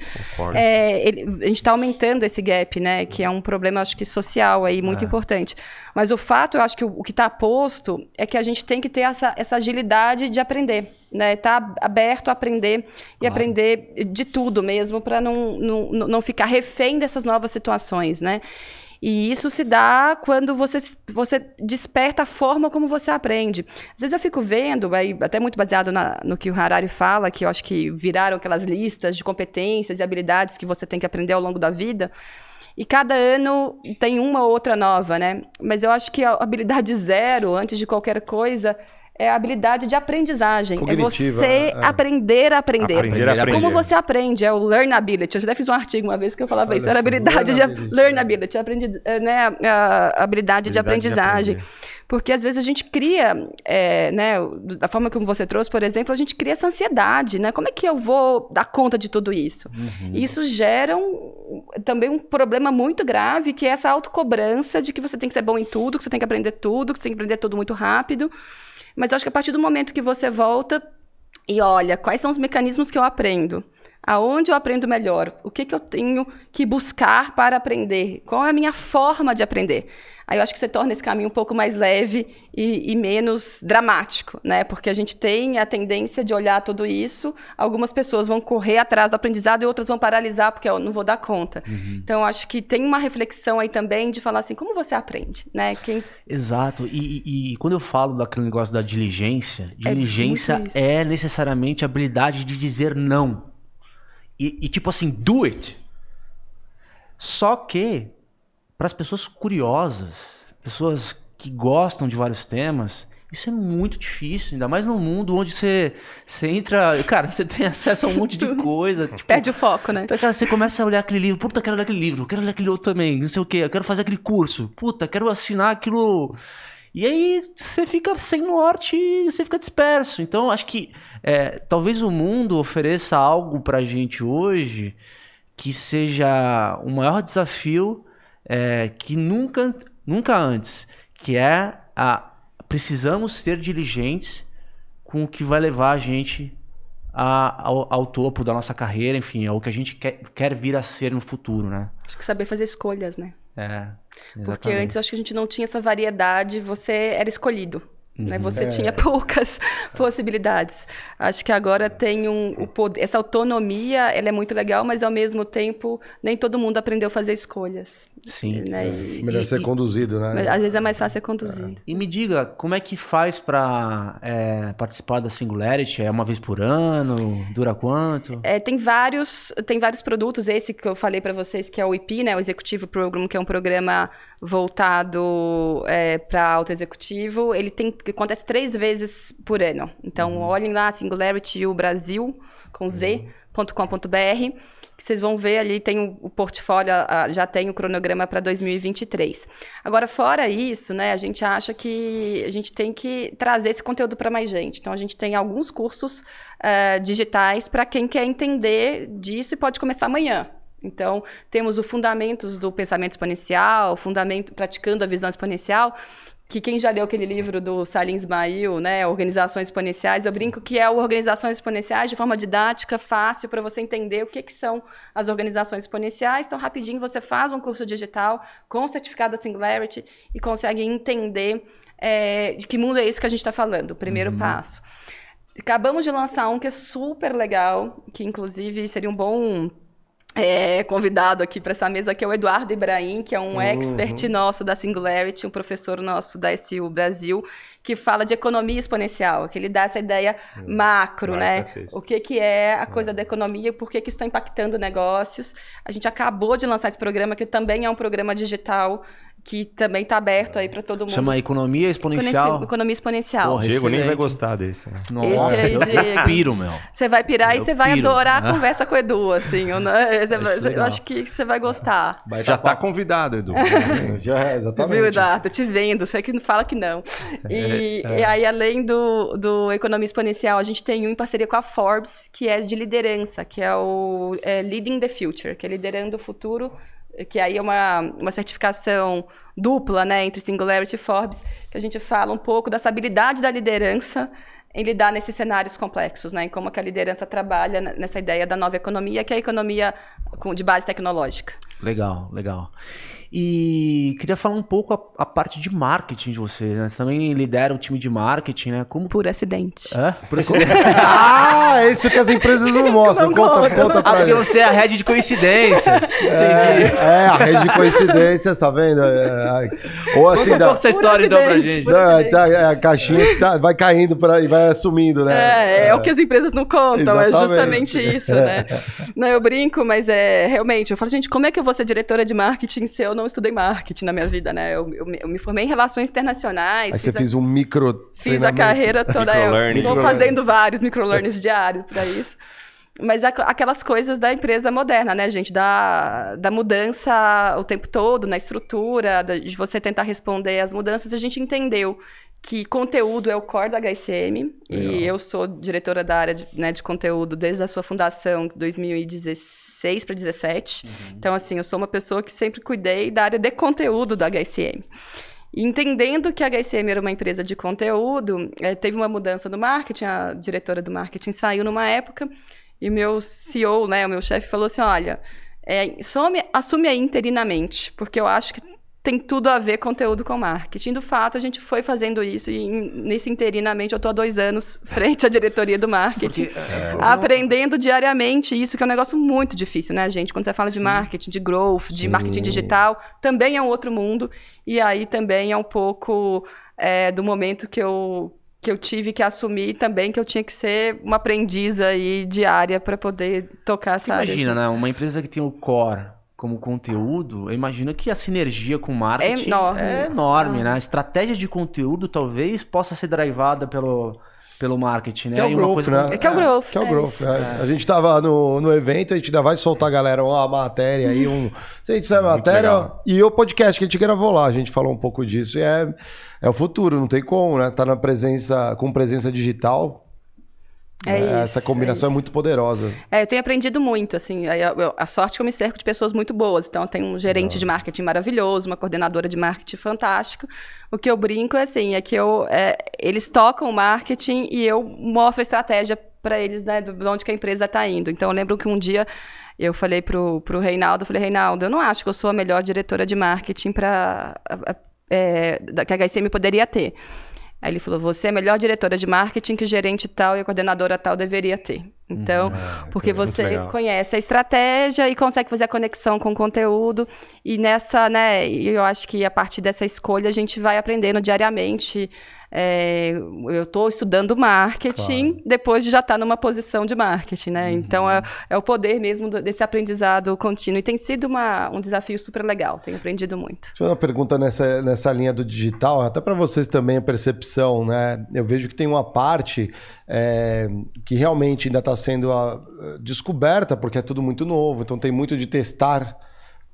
é, ele- a gente está aumentando esse gap, né? Que é um problema, acho que social aí, muito importante. Mas o fato, eu acho que o, o que está posto é que a gente tem que ter essa, essa agilidade de aprender, né? Tá aberto a aprender e aprender de tudo mesmo, para não, não, não ficar refém dessas novas situações, né? E isso se dá quando você, você desperta a forma como você aprende. Às vezes eu fico vendo, aí, até muito baseado na- no que o Harari fala, que eu acho que viraram aquelas listas de competências e habilidades que você tem que aprender ao longo da vida. E cada ano tem uma ou outra nova, né? Mas eu acho que a habilidade zero, antes de qualquer coisa, é a habilidade de aprendizagem. Cognitiva, é você é. aprender a aprender. Aprender a aprender. Como você aprende? É o learnability. Eu já fiz um artigo uma vez que eu falava Olha isso. Era habilidade de learnability, learnability, aprendi, eh, né, a habilidade, Habilidade de de aprendizagem. aprender. Porque às vezes a gente cria, eh, né, da forma como você trouxe, por exemplo, a gente cria essa ansiedade, né? Como é que eu vou dar conta de tudo isso? E isso gera um- também um problema muito grave, que é essa autocobrança de que você tem que ser bom em tudo, que você tem que aprender tudo, que você tem que aprender tudo muito rápido. Mas eu acho que a partir do momento que você volta e olha, quais são os mecanismos que eu aprendo? Aonde eu aprendo melhor? O que, que eu tenho que buscar para aprender? Qual é a minha forma de aprender? Aí eu acho que você torna esse caminho um pouco mais leve e, e menos dramático, né? Porque a gente tem a tendência de olhar tudo isso, algumas pessoas vão correr atrás do aprendizado e outras vão paralisar porque eu não vou dar conta. Então eu acho que tem uma reflexão aí também de falar assim, como você aprende, né? Quem Exato. E, e- e quando eu falo daquele negócio da diligência, É diligência isso. é, necessariamente a habilidade de dizer não. E, e tipo assim, do it. Só que, para as pessoas curiosas, pessoas que gostam de vários temas, isso é muito difícil, ainda mais num mundo onde você, você entra. Cara, você tem acesso a um monte de coisa. Tipo, Perde o foco, né? então, cara, você começa a olhar aquele livro, puta, quero ler aquele livro, quero ler aquele outro também, não sei o quê, eu quero fazer aquele curso, puta, quero assinar aquilo. E aí você fica sem norte e você fica disperso. Então, acho que é, talvez o mundo ofereça algo pra gente hoje que seja o maior desafio é, que nunca, nunca antes, que é a precisamos ser diligentes com o que vai levar a gente a- ao, ao topo da nossa carreira, enfim, é o que a gente quer, quer vir a ser no futuro, né? Acho que saber fazer escolhas, né? É, Porque exatamente. antes eu acho que a gente não tinha essa variedade, você era escolhido. Né? Você É. tinha poucas possibilidades. Acho que agora tem um, o poder, essa autonomia, ela é muito legal, mas ao mesmo tempo nem todo mundo aprendeu a fazer escolhas. Sim. Né? E, Melhor E- ser e- conduzido, né? mas às vezes é mais fácil ser conduzido. E me diga, como é que faz pra é, participar da Singularity? É uma vez por ano? Dura quanto? É, tem vários tem vários produtos esse que eu falei para vocês que é o IP né o Executive Program que é um programa voltado para alto executivo ele tem que acontece três vezes por ano. Então olhem lá Singularity o Brasil com z.com.br que vocês vão ver ali tem o, o portfólio a- já tem o cronograma para 2023 agora fora isso né a gente acha que a gente tem que trazer esse conteúdo para mais gente. Então a gente tem alguns cursos eh, digitais para quem quer entender disso e pode começar amanhã. Então, temos o Fundamentos do Pensamento Exponencial, fundamento, Praticando a Visão Exponencial, que quem já leu aquele livro do Salim Ismail, né, Organizações Exponenciais, eu brinco que é o Organizações Exponenciais de forma didática, fácil, para você entender o que, que são as organizações exponenciais. Então, rapidinho, você faz um curso digital com certificado da Singularity e consegue entender eh, de que mundo é esse que a gente está falando, o primeiro passo. Acabamos de lançar um que é super legal, que inclusive seria um bom é, convidado aqui para essa mesa, que é o Eduardo Ibrahim, que é um expert nosso da Singularity, um professor nosso da SU Brasil, que fala de economia exponencial, que ele dá essa ideia macro, Vai, né? O que, que é a coisa da economia, por que, que isso está impactando negócios. A gente acabou de lançar esse programa, que também é um programa digital, que também está aberto aí para todo mundo. Chama Economia Exponencial. Economia- Economia exponencial. Porra, Diego nem vai excelente. gostar desse. Né? Nossa, Esse aí, eu Diego. piro, meu. Você vai pirar e Eu você vai adorar a conversa com o Edu, assim. Eu, vai- Acho eu acho que você vai gostar. Já tá convidado, Edu. Já é, exatamente. Viu, Eduardo? Tô te vendo, você que não fala que não. E, e aí, além do, do Economia Exponencial, a gente tem um em parceria com a Forbes, que é de liderança, que é o é, Leading the Future, que é liderando o futuro, que aí é uma, uma certificação dupla, né, entre Singularity e Forbes, que a gente fala um pouco dessa habilidade da liderança em lidar nesses cenários complexos, né, em como que a liderança trabalha nessa ideia da nova economia, que é a economia de base tecnológica. Legal, legal. E queria falar um pouco a, a parte de marketing de vocês, né? Você também lidera o time de marketing, né? Como... Por acidente. É? Por esse... Ah, é isso que as empresas não mostram. Não conta, conta. conta Ah, pra porque gente. você é a head de coincidências. É, é, a rede de coincidências, tá vendo? É, é. ou assim, Conta um dá, pouco essa história então pra acidente, gente. não, acidente. tá, é a caixinha que tá- vai caindo pra, e vai assumindo, né? É, é, o que as empresas não contam, é Exatamente. justamente isso, né? Não, eu brinco, mas é realmente, eu falo, gente, como é que eu vou ser diretora de marketing se eu não estudei marketing na minha vida, né? Eu, eu, me- eu me formei em relações internacionais. Aí você fiz a- fez um micro. Fiz a carreira toda. Eu Microlearning. tô fazendo vários microlearnings diários para isso. Mas aqu- aquelas coisas da empresa moderna, né, gente? Da, da mudança o tempo todo, na estrutura, da- de você tentar responder às mudanças, a gente entendeu que conteúdo é o core da HSM. E eu sou diretora da área de, né, de conteúdo desde a sua fundação, 2016 para 2017. Então, assim, eu sou uma pessoa que sempre cuidei da área de conteúdo da HSM. Entendendo que a HSM era uma empresa de conteúdo, eh, teve uma mudança no marketing, a diretora do marketing saiu numa época, e meu CEO, né, o meu chefe, falou assim: olha, eh, some, assume aí interinamente, porque eu acho que tem tudo a ver conteúdo com marketing. Do fato, a gente foi fazendo isso, e nesse interinamente eu estou há dois anos frente à diretoria do marketing. Porque, é, Aprendendo diariamente isso, que é um negócio muito difícil, né, gente? Quando você fala de marketing, de growth, de marketing digital, também é um outro mundo. E aí também é um pouco é, do momento que eu, que eu tive que assumir também que eu tinha que ser uma aprendiz aí diária para poder tocar essa área. Imagina, né? Uma empresa que tem o core como conteúdo, eu imagino que a sinergia com o marketing É enorme. é enorme, Ah. né? A estratégia de conteúdo talvez possa ser drivada pelo, pelo marketing, né? Que é o uma growth, coisa né? É que é o growth, Que é o é growth. isso. é. A gente tava no, no evento, a gente ainda vai soltar, galera, uma matéria aí, um. Se a gente sabe a matéria, legal. e o podcast que a gente gravou lá, a gente falou um pouco disso. E é, é o futuro, não tem como, né? Tá na presença, com presença digital. É né? isso, Essa combinação é, é muito poderosa. É, eu tenho aprendido muito, assim, eu- eu- a sorte é que eu me cerco de pessoas muito boas, então eu tenho um gerente de marketing maravilhoso, uma coordenadora de marketing fantástico, o que eu brinco é assim, é que eu, é, eles tocam o marketing e eu mostro a estratégia para eles, né, de onde que a empresa está indo, então eu lembro que um dia eu falei pro, pro Reinaldo, eu falei, Reinaldo, eu não acho que eu sou a melhor diretora de marketing para que a HSM poderia ter. Aí ele falou: você é a melhor diretora de marketing que o gerente tal e a coordenadora tal deveria ter. Então, porque muito você legal. conhece a estratégia e consegue fazer a conexão com o conteúdo. E nessa, né, eu acho que a partir dessa escolha a gente vai aprendendo diariamente. É, eu estou estudando marketing depois de já estar numa posição de marketing, né? Então é, é o poder mesmo desse aprendizado contínuo. E tem sido uma, um desafio super legal, tenho aprendido muito. Deixa eu fazer uma pergunta nessa, nessa linha do digital, até para vocês também a percepção, né? Eu vejo que tem uma parte é, que realmente ainda está sendo ah, descoberta, porque é tudo muito novo, então tem muito de testar,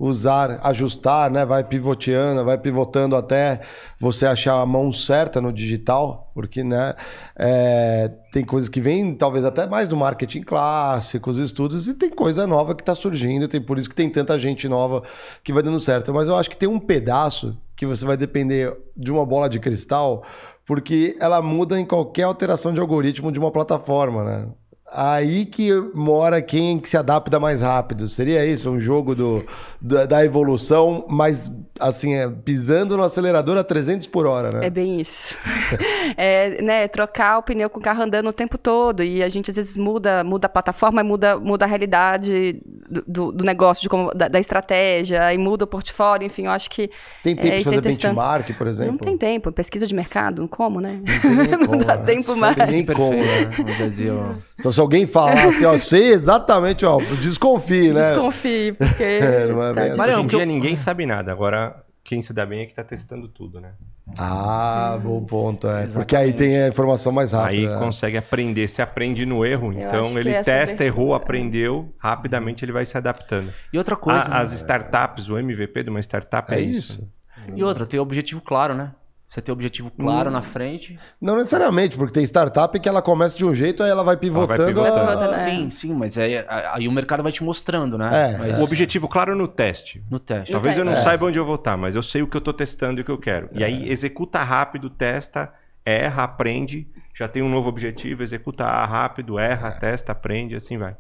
usar, ajustar, né? Vai pivoteando, vai pivotando até você achar a mão certa no digital, porque, né? é, tem coisas que vêm talvez até mais do marketing clássico, os estudos, e tem coisa nova que está surgindo, tem por isso que tem tanta gente nova que vai dando certo. Mas eu acho que tem um pedaço que você vai depender de uma bola de cristal, porque ela muda em qualquer alteração de algoritmo de uma plataforma, né? Aí que mora quem que se adapta mais rápido. Seria isso, um jogo do, da, da evolução, mas assim, é, pisando no acelerador a 300 por hora, né? É bem isso. é, né, trocar o pneu com o carro andando o tempo todo. E a gente às vezes muda, muda a plataforma, muda, muda a realidade do, do- negócio, de como, da, da estratégia, e muda o portfólio, enfim, eu acho que. Tem tempo é, de fazer testando- benchmark, por exemplo? Não tem tempo. Pesquisa de mercado, como, né? Não tem nem Não como, dá né? tempo Não mais. tem nem como, né? No Brasil. Então, se alguém falar assim, ó, sei exatamente, ó, desconfie, né? Desconfie, porque. É, não é tá bem assim. Hoje em dia ninguém sabe nada. Agora, quem se dá bem é que tá testando tudo, né? Ah, bom ponto, é. Porque aí tem a informação mais Aí rápida. né? consegue aprender. Se aprende no erro, Eu então ele testa, errou, aprendeu, rapidamente ele vai se adaptando. E outra coisa. A- né? as startups, o MVP de uma startup é, É isso. isso. E outra, ter objetivo claro, né? Você ter objetivo claro Hum. na frente. Não necessariamente, porque tem startup que ela começa de um jeito, aí ela vai pivotando. pivotando. a- Pivotando, é. Sim, sim, mas aí, aí o mercado vai te mostrando, né? É, Mas O objetivo claro no teste. no teste. Talvez eu não É. saiba onde eu vou estar, mas eu sei o que eu estou testando e o que eu quero. E aí executa rápido, testa, erra, aprende, já tem um novo objetivo, executa rápido, erra, testa, aprende, assim vai.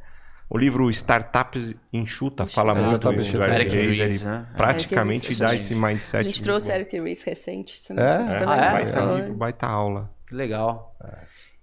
O livro Startups Enxuta fala muito Exatamente. isso do Eric Ries, ele né? praticamente Eric dá esse mindset. A gente muito trouxe. Eric Ries recente. Você É? não É, Ah, é? legal. baita Foi. livro, baita aula. Que legal.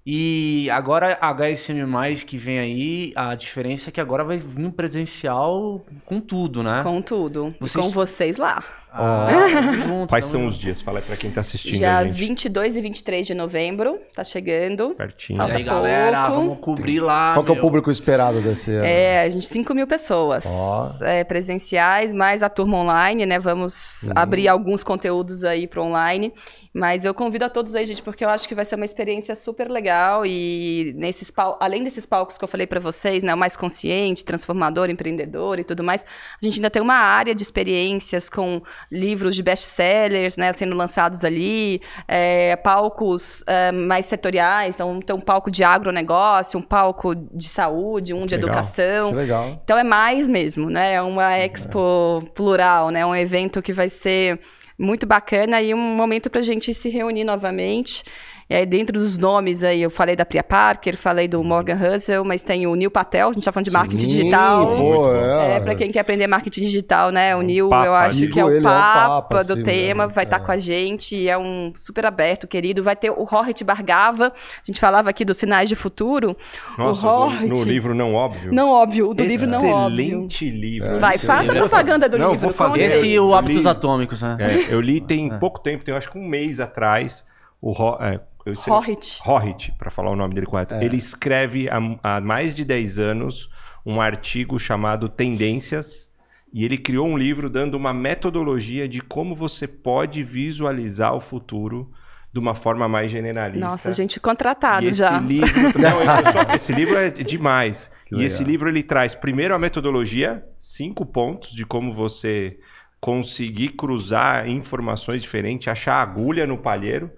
E agora a HSM+, que vem aí, a diferença é que agora vai vir um presencial com tudo, né? Com tudo. E Vocês- Com vocês lá. Ah, junto, Quais são junto. os dias? Fala aí pra quem tá assistindo Já a gente. 22 e 23 de novembro, tá chegando. Pertinho. E Falta aí, galera, pouco. vamos cobrir lá. Qual que é o público esperado desse ano? É, a gente 5 mil pessoas Ó. é, presenciais, mais a turma online, né? Vamos Uhum. abrir alguns conteúdos aí para online. Mas eu convido a todos aí, gente, porque eu acho que vai ser uma experiência super legal e nesses pal- além desses palcos que eu falei para vocês, né, o mais consciente, transformador, empreendedor e tudo mais, a gente ainda tem uma área de experiências com livros de best-sellers, né, sendo lançados ali, é, palcos é, mais setoriais, então tem um palco de agronegócio, um palco de saúde, um de Legal. educação. Que legal. Então é mais mesmo, né? É uma expo plural, né? Um evento que vai ser muito bacana e um momento para a gente se reunir novamente. E aí, dentro dos nomes aí, eu falei da Priya Parker, falei do Morgan Russell, mas tem o Neil Patel, a gente tá falando de marketing Sim, digital. Bom. é. É, para quem quer aprender marketing digital, né? O Neil, papa, eu acho digo que é o ele, é um papa, papa, do assim, tema, mesmo, vai estar é. com a gente, é um super aberto, querido. Vai ter o Rohit Bargava, a gente falava aqui dos sinais de futuro. Nossa, o do- no livro Não Óbvio. Não óbvio, o do livro não óbvio. Excelente livro. Vai, faça a propaganda do Não, livro. vou fazer. Esse e o Hábitos li- Atômicos, né? É, eu li tem pouco tempo, tem acho que um mês atrás, o é, Rohit. Rohit, para falar o nome dele correto. Ele escreve há, há mais de 10 anos um artigo chamado Tendências, E ele criou um livro dando uma metodologia de como você pode visualizar o futuro de uma forma mais generalista. Nossa, gente contratado esse já. livro, não, esse livro é demais. Que e legal. esse livro ele traz primeiro a metodologia, cinco pontos de como você conseguir cruzar informações diferentes, achar agulha no palheiro,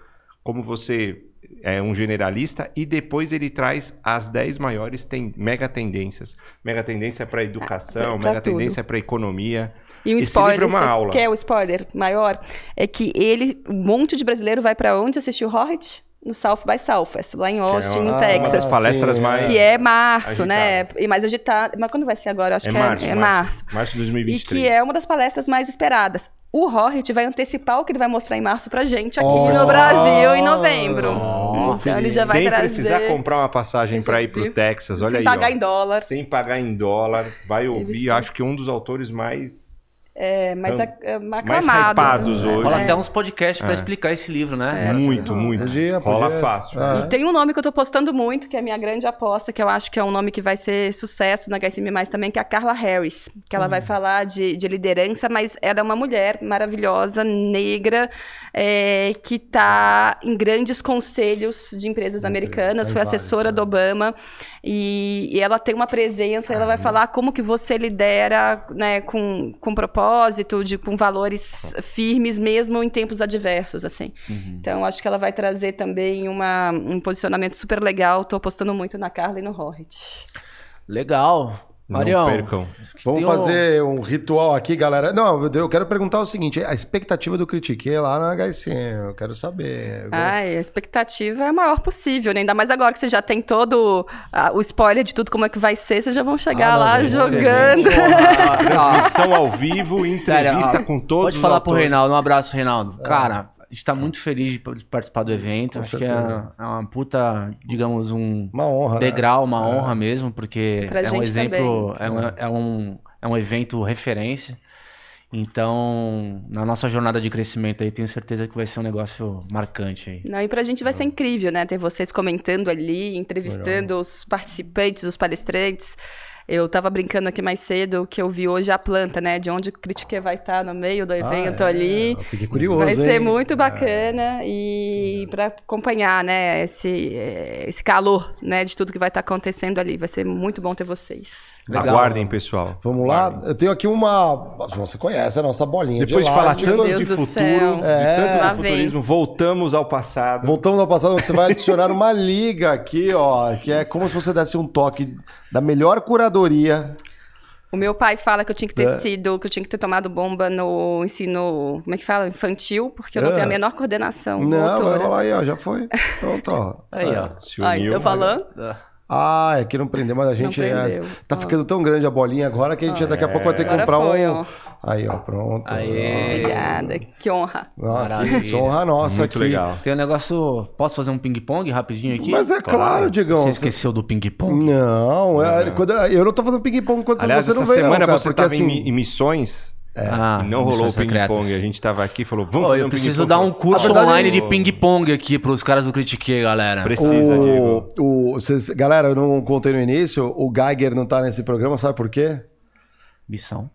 como você é um generalista, e depois ele traz as 10 maiores ten- mega tendências. Mega tendência para educação, pra- pra mega tendência para economia. E um Esse spoiler, livro é uma aula. quer o spoiler maior? É que ele, um monte de brasileiro vai pra onde assistir o Horrit? No South by Southwest, lá em Austin, uma- no Ah, Texas. Uma das palestras sim, mais. Que é março, né? agitadas. E mais agitado. Mas quando vai ser agora? Eu Acho É que março, é, é março. março. De E 2023. que é uma das palestras mais esperadas. O Horrit vai antecipar o que ele vai mostrar em março pra gente aqui Oh. no Brasil em novembro. Oh, então ele já vai Sem trazer. precisar comprar uma passagem para ir pro? Texas, olha sem aí. pagar ó. em dólar. Sem pagar em dólar, vai ouvir. Acho que um dos autores mais. É, mas Então, é, aclamados. né? hoje. Rola É. até uns podcasts pra explicar esse livro, né? É. muito, muito. Podia, Rola podia. fácil. Ah. E tem um nome que eu tô postando muito, que é a minha grande aposta, que eu acho que é um nome que vai ser sucesso na HSM+, também, que é a Carla Harris. Que ela vai falar de, de liderança, mas ela é uma mulher maravilhosa, negra, é, que tá em grandes conselhos de empresas americanas, foi assessora do Obama, e, e ela tem uma presença, ela vai falar como que você lidera né, com, com propósito, de, com valores firmes, mesmo em tempos adversos, assim. Então, acho que ela vai trazer também uma, um posicionamento super legal. Tô apostando muito na Carla e no Horrit. Legal. Não Marião, percam. Vamos um- fazer um ritual aqui, galera. Não, eu- eu quero perguntar o seguinte: a expectativa do Critique lá na HSM, eu quero saber. Ai, a expectativa é a maior possível, né? Ainda mais agora que você já tem todo o spoiler de tudo, como é que vai ser, vocês já vão chegar Ah, não, lá gente, jogando. Transmissão ao vivo, entrevista Sério, com todos Pode os falar pro. Reinaldo. Um abraço, Reinaldo. Cara, a gente tá muito feliz de participar do evento. Com Acho que é, certeza. é uma puta, digamos, um Uma honra. né? degrau, uma honra mesmo, porque Pra é um exemplo, é um, é, um, é um evento referência. Então, na nossa jornada de crescimento aí, tenho certeza que vai ser um negócio marcante aí. Não, e pra gente vai ser incrível, né? Ter vocês comentando ali, entrevistando os participantes, os palestrantes. Eu tava brincando aqui mais cedo que eu vi hoje a planta, né? De onde o Critique vai estar no meio do Ah, evento é, ali. eu Fiquei curioso. Vai ser hein? muito bacana e para acompanhar, né, esse, eh, esse calor, né, de tudo que vai estar acontecendo ali. Vai ser muito bom ter vocês. Legal. Aguardem, pessoal. Vamos lá? Eu tenho aqui uma. Você conhece a nossa bolinha Depois de de falar tanto de do futuro, céu. de É. tanto Lá do vem. futurismo, voltamos ao passado. Voltamos ao passado, onde você vai adicionar uma liga aqui, ó, que é como se você desse um toque da melhor curadoria. O meu pai fala que eu tinha que ter É. sido, que eu tinha que ter tomado bomba no ensino, como é que fala? Infantil, porque eu não É. tenho a menor coordenação Não, motora. aí, ó, já foi. Pronto, ó. Aí, É. ó. Se Ai, uniu. tô falando? Ah, é que não prendeu, mas a gente é- tá Ó. ficando tão grande a bolinha agora que a gente daqui a pouco vai ter que comprar foi, um. ó. Aí, ó, pronto. Aê. Obrigada, que honra. Ó, que Maravilha. honra nossa Muito aqui. legal. Tem um negócio. Posso fazer um ping-pong rapidinho aqui? Mas é claro, Digão. Você esqueceu do ping-pong? Não, é- quando- eu não tô fazendo ping-pong quando Aliás, você não essa veio, semana não, cara, você porque estava assim... em, mi- missões Ah, e não rolou o ping-pong. A gente tava aqui e falou, vamos Pô, fazer eu um preciso ping-pong. dar um curso verdade online é- de ping-pong aqui pros caras do Critique, galera. Precisa, Diego. o, o, vocês- galera, eu não contei no início, o Geiger não tá nesse programa, sabe por quê? Missão.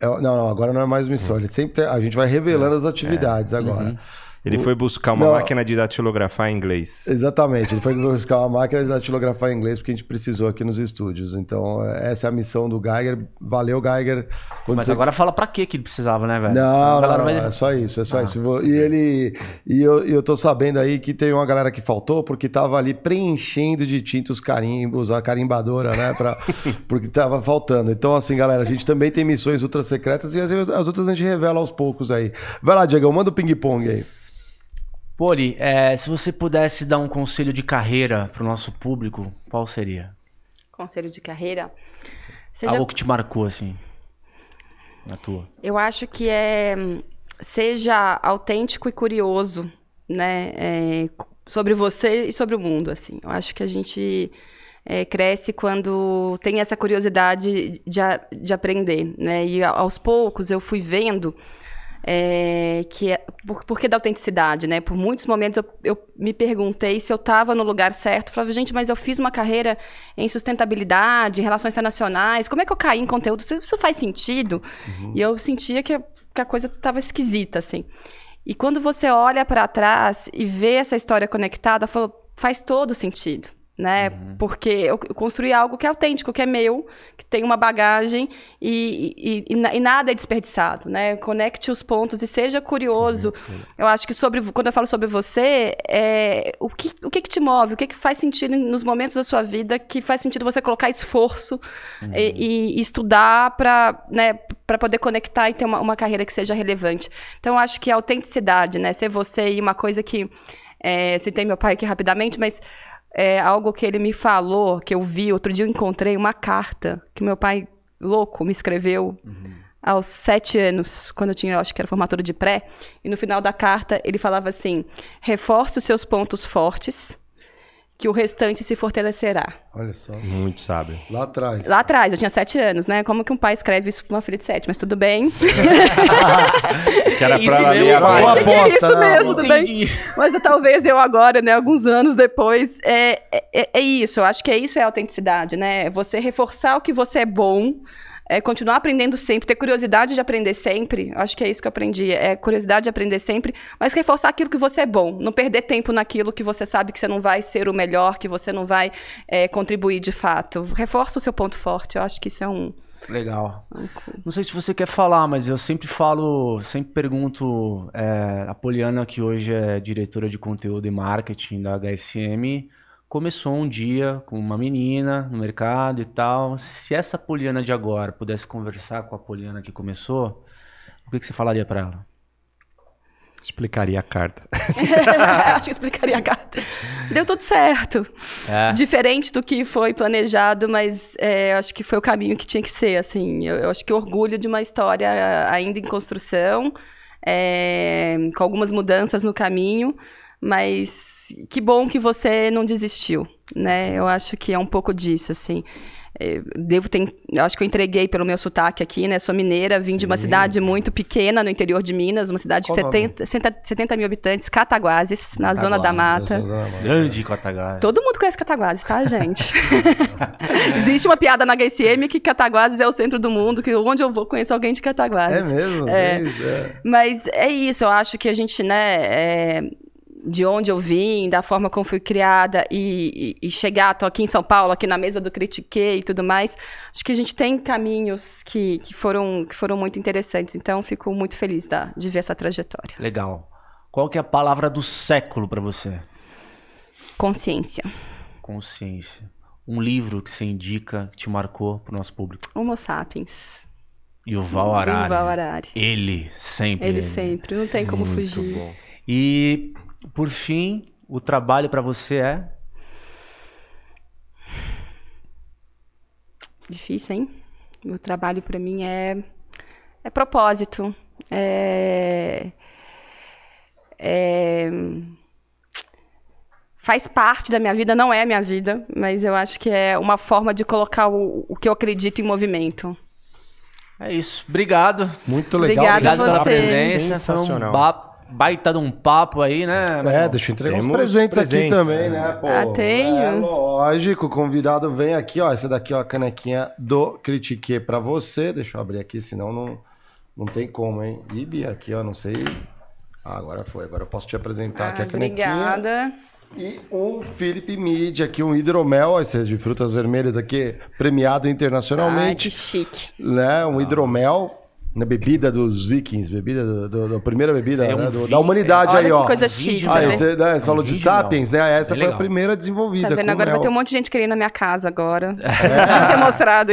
É, não, não, agora não é mais missão. Ele sempre tem- a gente vai revelando as atividades É. agora. Ele foi buscar uma Não. máquina de datilografar em inglês. Exatamente, ele foi buscar uma máquina de datilografar em inglês porque a gente precisou aqui nos estúdios. Então, essa é a missão do Geiger. Valeu, Geiger. Quando Mas você- agora fala pra quê que ele precisava, né, velho? Não, não, não, vai- é só isso, é só Ah, isso. E ele e eu, e eu tô sabendo aí que tem uma galera que faltou porque tava ali preenchendo de tinta os carimbos, a carimbadora, né, pra, porque tava faltando. Então assim, galera, a gente também tem missões ultra secretas e as, as outras a gente revela aos poucos aí. Vai lá, Diego, manda o ping pong aí. Poli, é, se você pudesse dar um conselho de carreira pro nosso público, qual seria? Conselho de carreira. Seja Algo que te marcou, assim, na tua. Eu acho que é seja autêntico e curioso, né, é, sobre você e sobre o mundo, assim. Eu acho que a gente é, cresce quando tem essa curiosidade de, de aprender, né? E aos poucos eu fui vendo é, que é, por, por que da autenticidade, né? Por muitos momentos eu, eu me perguntei se eu estava no lugar certo. falava, gente, mas eu fiz uma carreira em sustentabilidade, em relações internacionais, como é que eu caí em conteúdo? Isso, isso faz sentido? Uhum. E eu sentia que a, que a coisa estava esquisita, assim. E quando você olha para trás e vê essa história conectada, faz todo sentido né? Uhum. Porque eu construí algo que é autêntico, que é meu, que tem uma bagagem e, e, e, e nada é desperdiçado, né? Conecte os pontos e seja curioso. Uhum. Eu acho que sobre quando eu falo sobre você, é, o, que, o que, que te move, o que, que faz sentido nos momentos da sua vida que faz sentido você colocar esforço uhum. e, estudar para né, poder conectar e ter uma, uma carreira que seja relevante. Então, eu acho que a autenticidade, né? Ser você e uma coisa que é, citei meu pai aqui rapidamente, mas é algo que ele me falou, que eu vi. Outro dia eu encontrei uma carta que meu pai, louco, me escreveu uhum. aos sete anos, quando eu tinha, eu acho que era formatura de pré. E no final da carta ele falava assim: reforce os seus pontos fortes que o restante se fortalecerá. Olha só. Muito sábio. Lá atrás. Lá atrás, eu tinha sete anos, né? Como que um pai escreve isso para uma filha de sete? Mas tudo bem. que era pra ela ler agora. Aposta, é isso mesmo, tudo bem. Mas talvez eu agora, né, alguns anos depois, é, é, é isso. Eu acho que é isso é autenticidade, né? Você reforçar o que você é bom, é continuar aprendendo sempre, ter curiosidade de aprender sempre. Acho que é isso que eu aprendi. É curiosidade de aprender sempre, mas reforçar aquilo que você é bom. Não perder tempo naquilo que você sabe que você não vai ser o melhor, que você não vai é, contribuir de fato. Reforça o seu ponto forte. Eu acho que isso é um. Legal. Não sei se você quer falar, mas eu sempre falo, sempre pergunto é, a Poliana, que hoje é diretora de conteúdo e marketing da HSM, começou um dia com uma menina no mercado e tal. Se essa Poliana de agora pudesse conversar com a Poliana que começou, o que, que você falaria para ela? Explicaria a carta. Acho que explicaria a carta. Deu tudo certo. É. Diferente do que foi planejado, mas é, acho que foi o caminho que tinha que ser. Assim, eu, eu acho que orgulho de uma história ainda em construção, é, com algumas mudanças no caminho, mas que bom que você não desistiu, né? Eu acho que é um pouco disso, assim. É, devo ter, acho que eu entreguei pelo meu sotaque aqui, né? Sou mineira, vim Sim. de uma cidade muito pequena no interior de Minas, uma cidade Qual de 70, 70, mil habitantes, Cataguases, na Zona da Mata. Grande Cataguases. Todo mundo conhece Cataguases, tá, gente? Existe uma piada na HSM que Cataguases é o centro do mundo, que onde eu vou conheço alguém de Cataguases. É mesmo? É. é. Mas é isso, eu acho que a gente, né, é, de onde eu vim, da forma como fui criada e, e, e, chegar, tô aqui em São Paulo, aqui na mesa do Critiquei e tudo mais. Acho que a gente tem caminhos que, que, foram, que foram muito interessantes. Então, fico muito feliz da, de ver essa trajetória. Legal. Qual que é a palavra do século para você? Consciência. Consciência. Um livro que você indica, que te marcou para o nosso público? Homo Sapiens. E o Val Arari. Ele, sempre. Ele, ele. sempre, não tem como muito fugir. Bom. E por fim, o trabalho para você é? Difícil, hein? O trabalho para mim é é propósito, é, é, faz parte da minha vida, não é a minha vida, mas eu acho que é uma forma de colocar o, o que eu acredito em movimento. É isso. Obrigado. Muito legal. Obrigado, Obrigado pela presença. Sensacional. Foi um baita de um papo aí, né? É, deixa eu entregar uns presentes, presentes, aqui também, né? Pô, ah, tenho. É, lógico, o convidado vem aqui, ó. Essa daqui, ó, a canequinha do Critique pra você. Deixa eu abrir aqui, senão não, não tem como, hein? Ibi, aqui, ó, não sei. Ah, agora foi. Agora eu posso te apresentar ah, aqui a canequinha. Obrigada. E um Philip Mead, aqui um hidromel, esse é de frutas vermelhas aqui, premiado internacionalmente. Ah, que chique. Né? Um hidromel na bebida dos vikings, bebida do, do, da primeira bebida é um né, do, da humanidade aí, ó. Que coisa chique, ah, você, né, você falou de sapiens, né? Essa foi a primeira desenvolvida. Tá vendo? Agora vai ter um monte de gente querendo na minha casa agora. É. ter mostrado.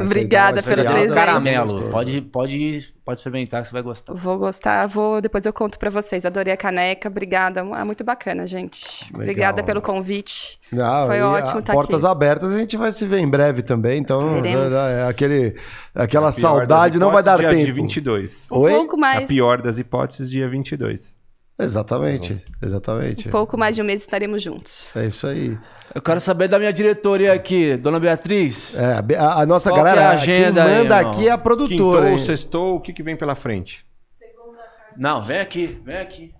Obrigada pelo presente. Caramelo. Pode, pode Pode experimentar que você vai gostar. Vou gostar, vou, depois eu conto para vocês. Adorei a caneca, obrigada. É muito bacana, gente. Legal. Obrigada pelo convite. Não, Foi ótimo estar Portas aqui. abertas, a gente vai se ver em breve também. Então, é, é, aquele, aquela saudade não vai dar dia tempo. Dia 22. Um Oi? pouco mais. A pior das hipóteses, dia 22. Exatamente, exatamente. Um pouco mais de um mês estaremos juntos. É isso aí. Eu quero saber da minha diretoria aqui, dona Beatriz. É, a, a nossa Qual galera, é a agenda quem manda aí, aqui é a produtora. Quintou, sextou, o que, que vem pela frente? Não, vem aqui, vem aqui.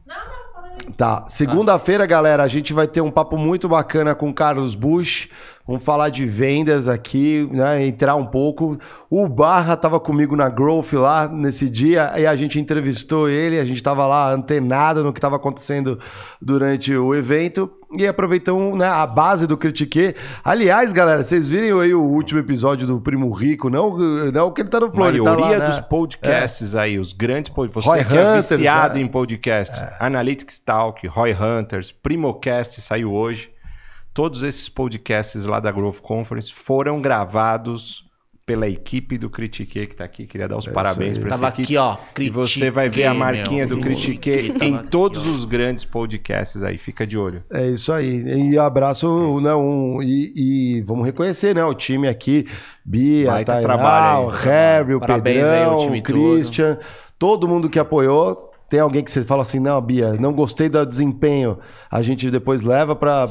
Tá. Segunda-feira, galera, a gente vai ter um papo muito bacana com o Carlos Bush. Vamos falar de vendas aqui, né? Entrar um pouco. O Barra estava comigo na Growth lá nesse dia e a gente entrevistou ele. A gente estava lá antenado no que estava acontecendo durante o evento e aproveitamos né, a base do Critique. Aliás, galera, vocês viram aí o último episódio do Primo Rico? Não, não que ele tá no Flow, A ele tá maioria lá, né? dos podcasts aí, os grandes podcasts. Você Roy que é Hunters, viciado é. em podcast. Analytics Talk, Roy Hunters, Primocast saiu hoje. Todos esses podcasts lá da Growth Conference foram gravados pela equipe do Critique que tá aqui. Queria dar os parabéns para essa equipe. aqui, ó. E você vai ver a Critique, marquinha meu. do Critique Critique, em aqui, todos ó. os grandes podcasts aí. Fica de olho. É isso aí. E abraço, né, um, e, e vamos reconhecer, né, o time aqui, Bia, Baita Tainá, trabalho o aí. Harry, o Parabéns aí Pedrão, time o Christian, todo mundo que apoiou. Tem alguém que você fala assim, não, Bia, não gostei do desempenho. A gente depois leva para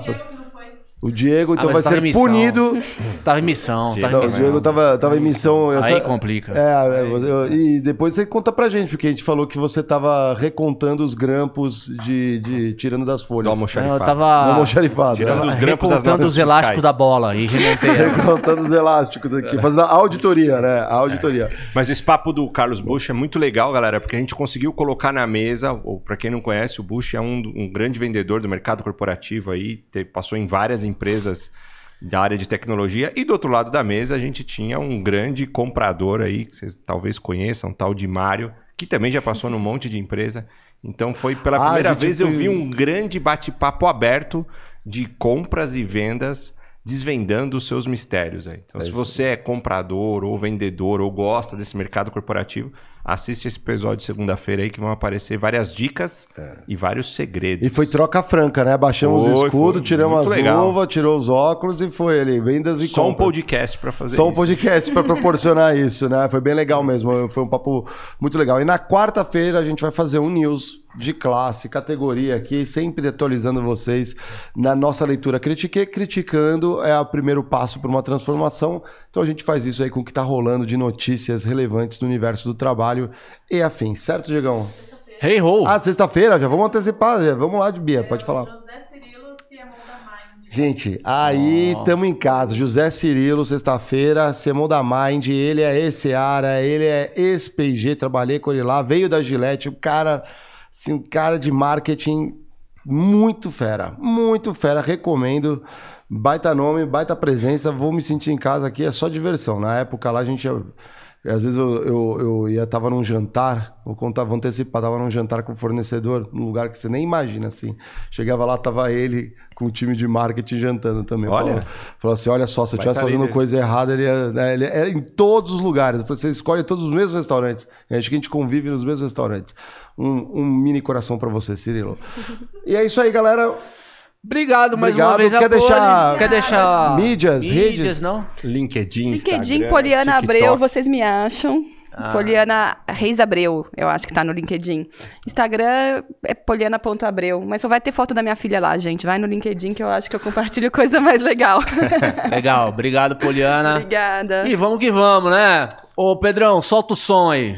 o Diego, então Ah, vai ser punido. Tava em missão, Diego, tava Não, em o missão. Diego tava, tava em missão. eu Aí só- complica. É, é, você- eu- e depois você conta pra gente, porque a gente falou que você tava recontando os grampos de, de tirando das folhas. Do eu. Do tava almoxarifado. Tirando né? os grampos das recontando os elásticos da bola e remontei. Recontando os elásticos aqui, fazendo a auditoria, né? A auditoria. Mas esse papo do Carlos Bush é muito legal, galera, porque a gente conseguiu colocar na mesa, ou para quem não conhece, o Bush é um, um grande vendedor do mercado corporativo aí, te- passou em várias empresas da área de tecnologia. E do outro lado da mesa a gente tinha um grande comprador aí, que vocês talvez conheçam, um tal de Mário, que também já passou num monte de empresa. Então foi pela Ah, primeira vez eu foi- vi um grande bate-papo aberto de compras e vendas, desvendando os seus mistérios aí. Então, se você é comprador ou vendedor ou gosta desse mercado corporativo, assiste esse episódio de segunda-feira aí que vão aparecer várias dicas e vários segredos. É. E foi troca franca, né? Baixamos o escudo, foi. tiramos as legal. luvas, tirou os óculos e foi ali, vendas e Só um compras. podcast para fazer Só um isso. podcast para proporcionar isso, né? Foi bem legal mesmo. Foi um papo muito legal. E na quarta-feira a gente vai fazer um news de classe, categoria aqui, sempre atualizando vocês na nossa leitura Critique. Criticando é o primeiro passo para uma transformação. Então a gente faz isso aí com o que está rolando de notícias relevantes do universo do trabalho e afins. Certo, Diegão? Hey ho! Ah, sexta-feira, já vamos antecipar. Já. Vamos lá, de Bia, pode falar. José Cirilo, CMO da Mind. Gente, aí estamos em casa. José Cirilo, sexta-feira, Semão da Mind. Ele é ex-Seara, ele é ex-PG, trabalhei com ele lá, veio da Gillette, um cara, assim, um cara de marketing muito fera, muito fera, recomendo. Baita nome, baita presença, vou me sentir em casa aqui, é só diversão. Na época lá a gente às vezes eu, eu, eu ia, tava num jantar, vou contar, vou antecipar, tava num jantar com o fornecedor, num lugar que você nem imagina, assim. Chegava lá, tava ele com o time de marketing jantando também. Olha. Falou, falou assim, olha só, se eu estivesse fazendo líder. coisa errada, ele ia, né, ele é em todos os lugares. Eu falei, você escolhe todos os mesmos restaurantes. Acho que a gente convive nos mesmos restaurantes. Um, um mini coração pra você, Cirilo. e é isso aí, galera. Obrigado mais Obrigado. uma vez. Quer a Poli. deixar- Quer deixar... Mídias, redes? não? LinkedIn, LinkedIn, Poliana TikTok. Abreu, vocês me acham. Ah. Poliana Reis Abreu, eu acho que tá no LinkedIn. Instagram é poliana.abreu, mas só vai ter foto da minha filha lá, gente. Vai no LinkedIn que eu acho que eu compartilho coisa mais legal. Legal, obrigado, Poliana. Obrigada. E vamos que vamos, né? Ô, Pedrão, solta o som aí.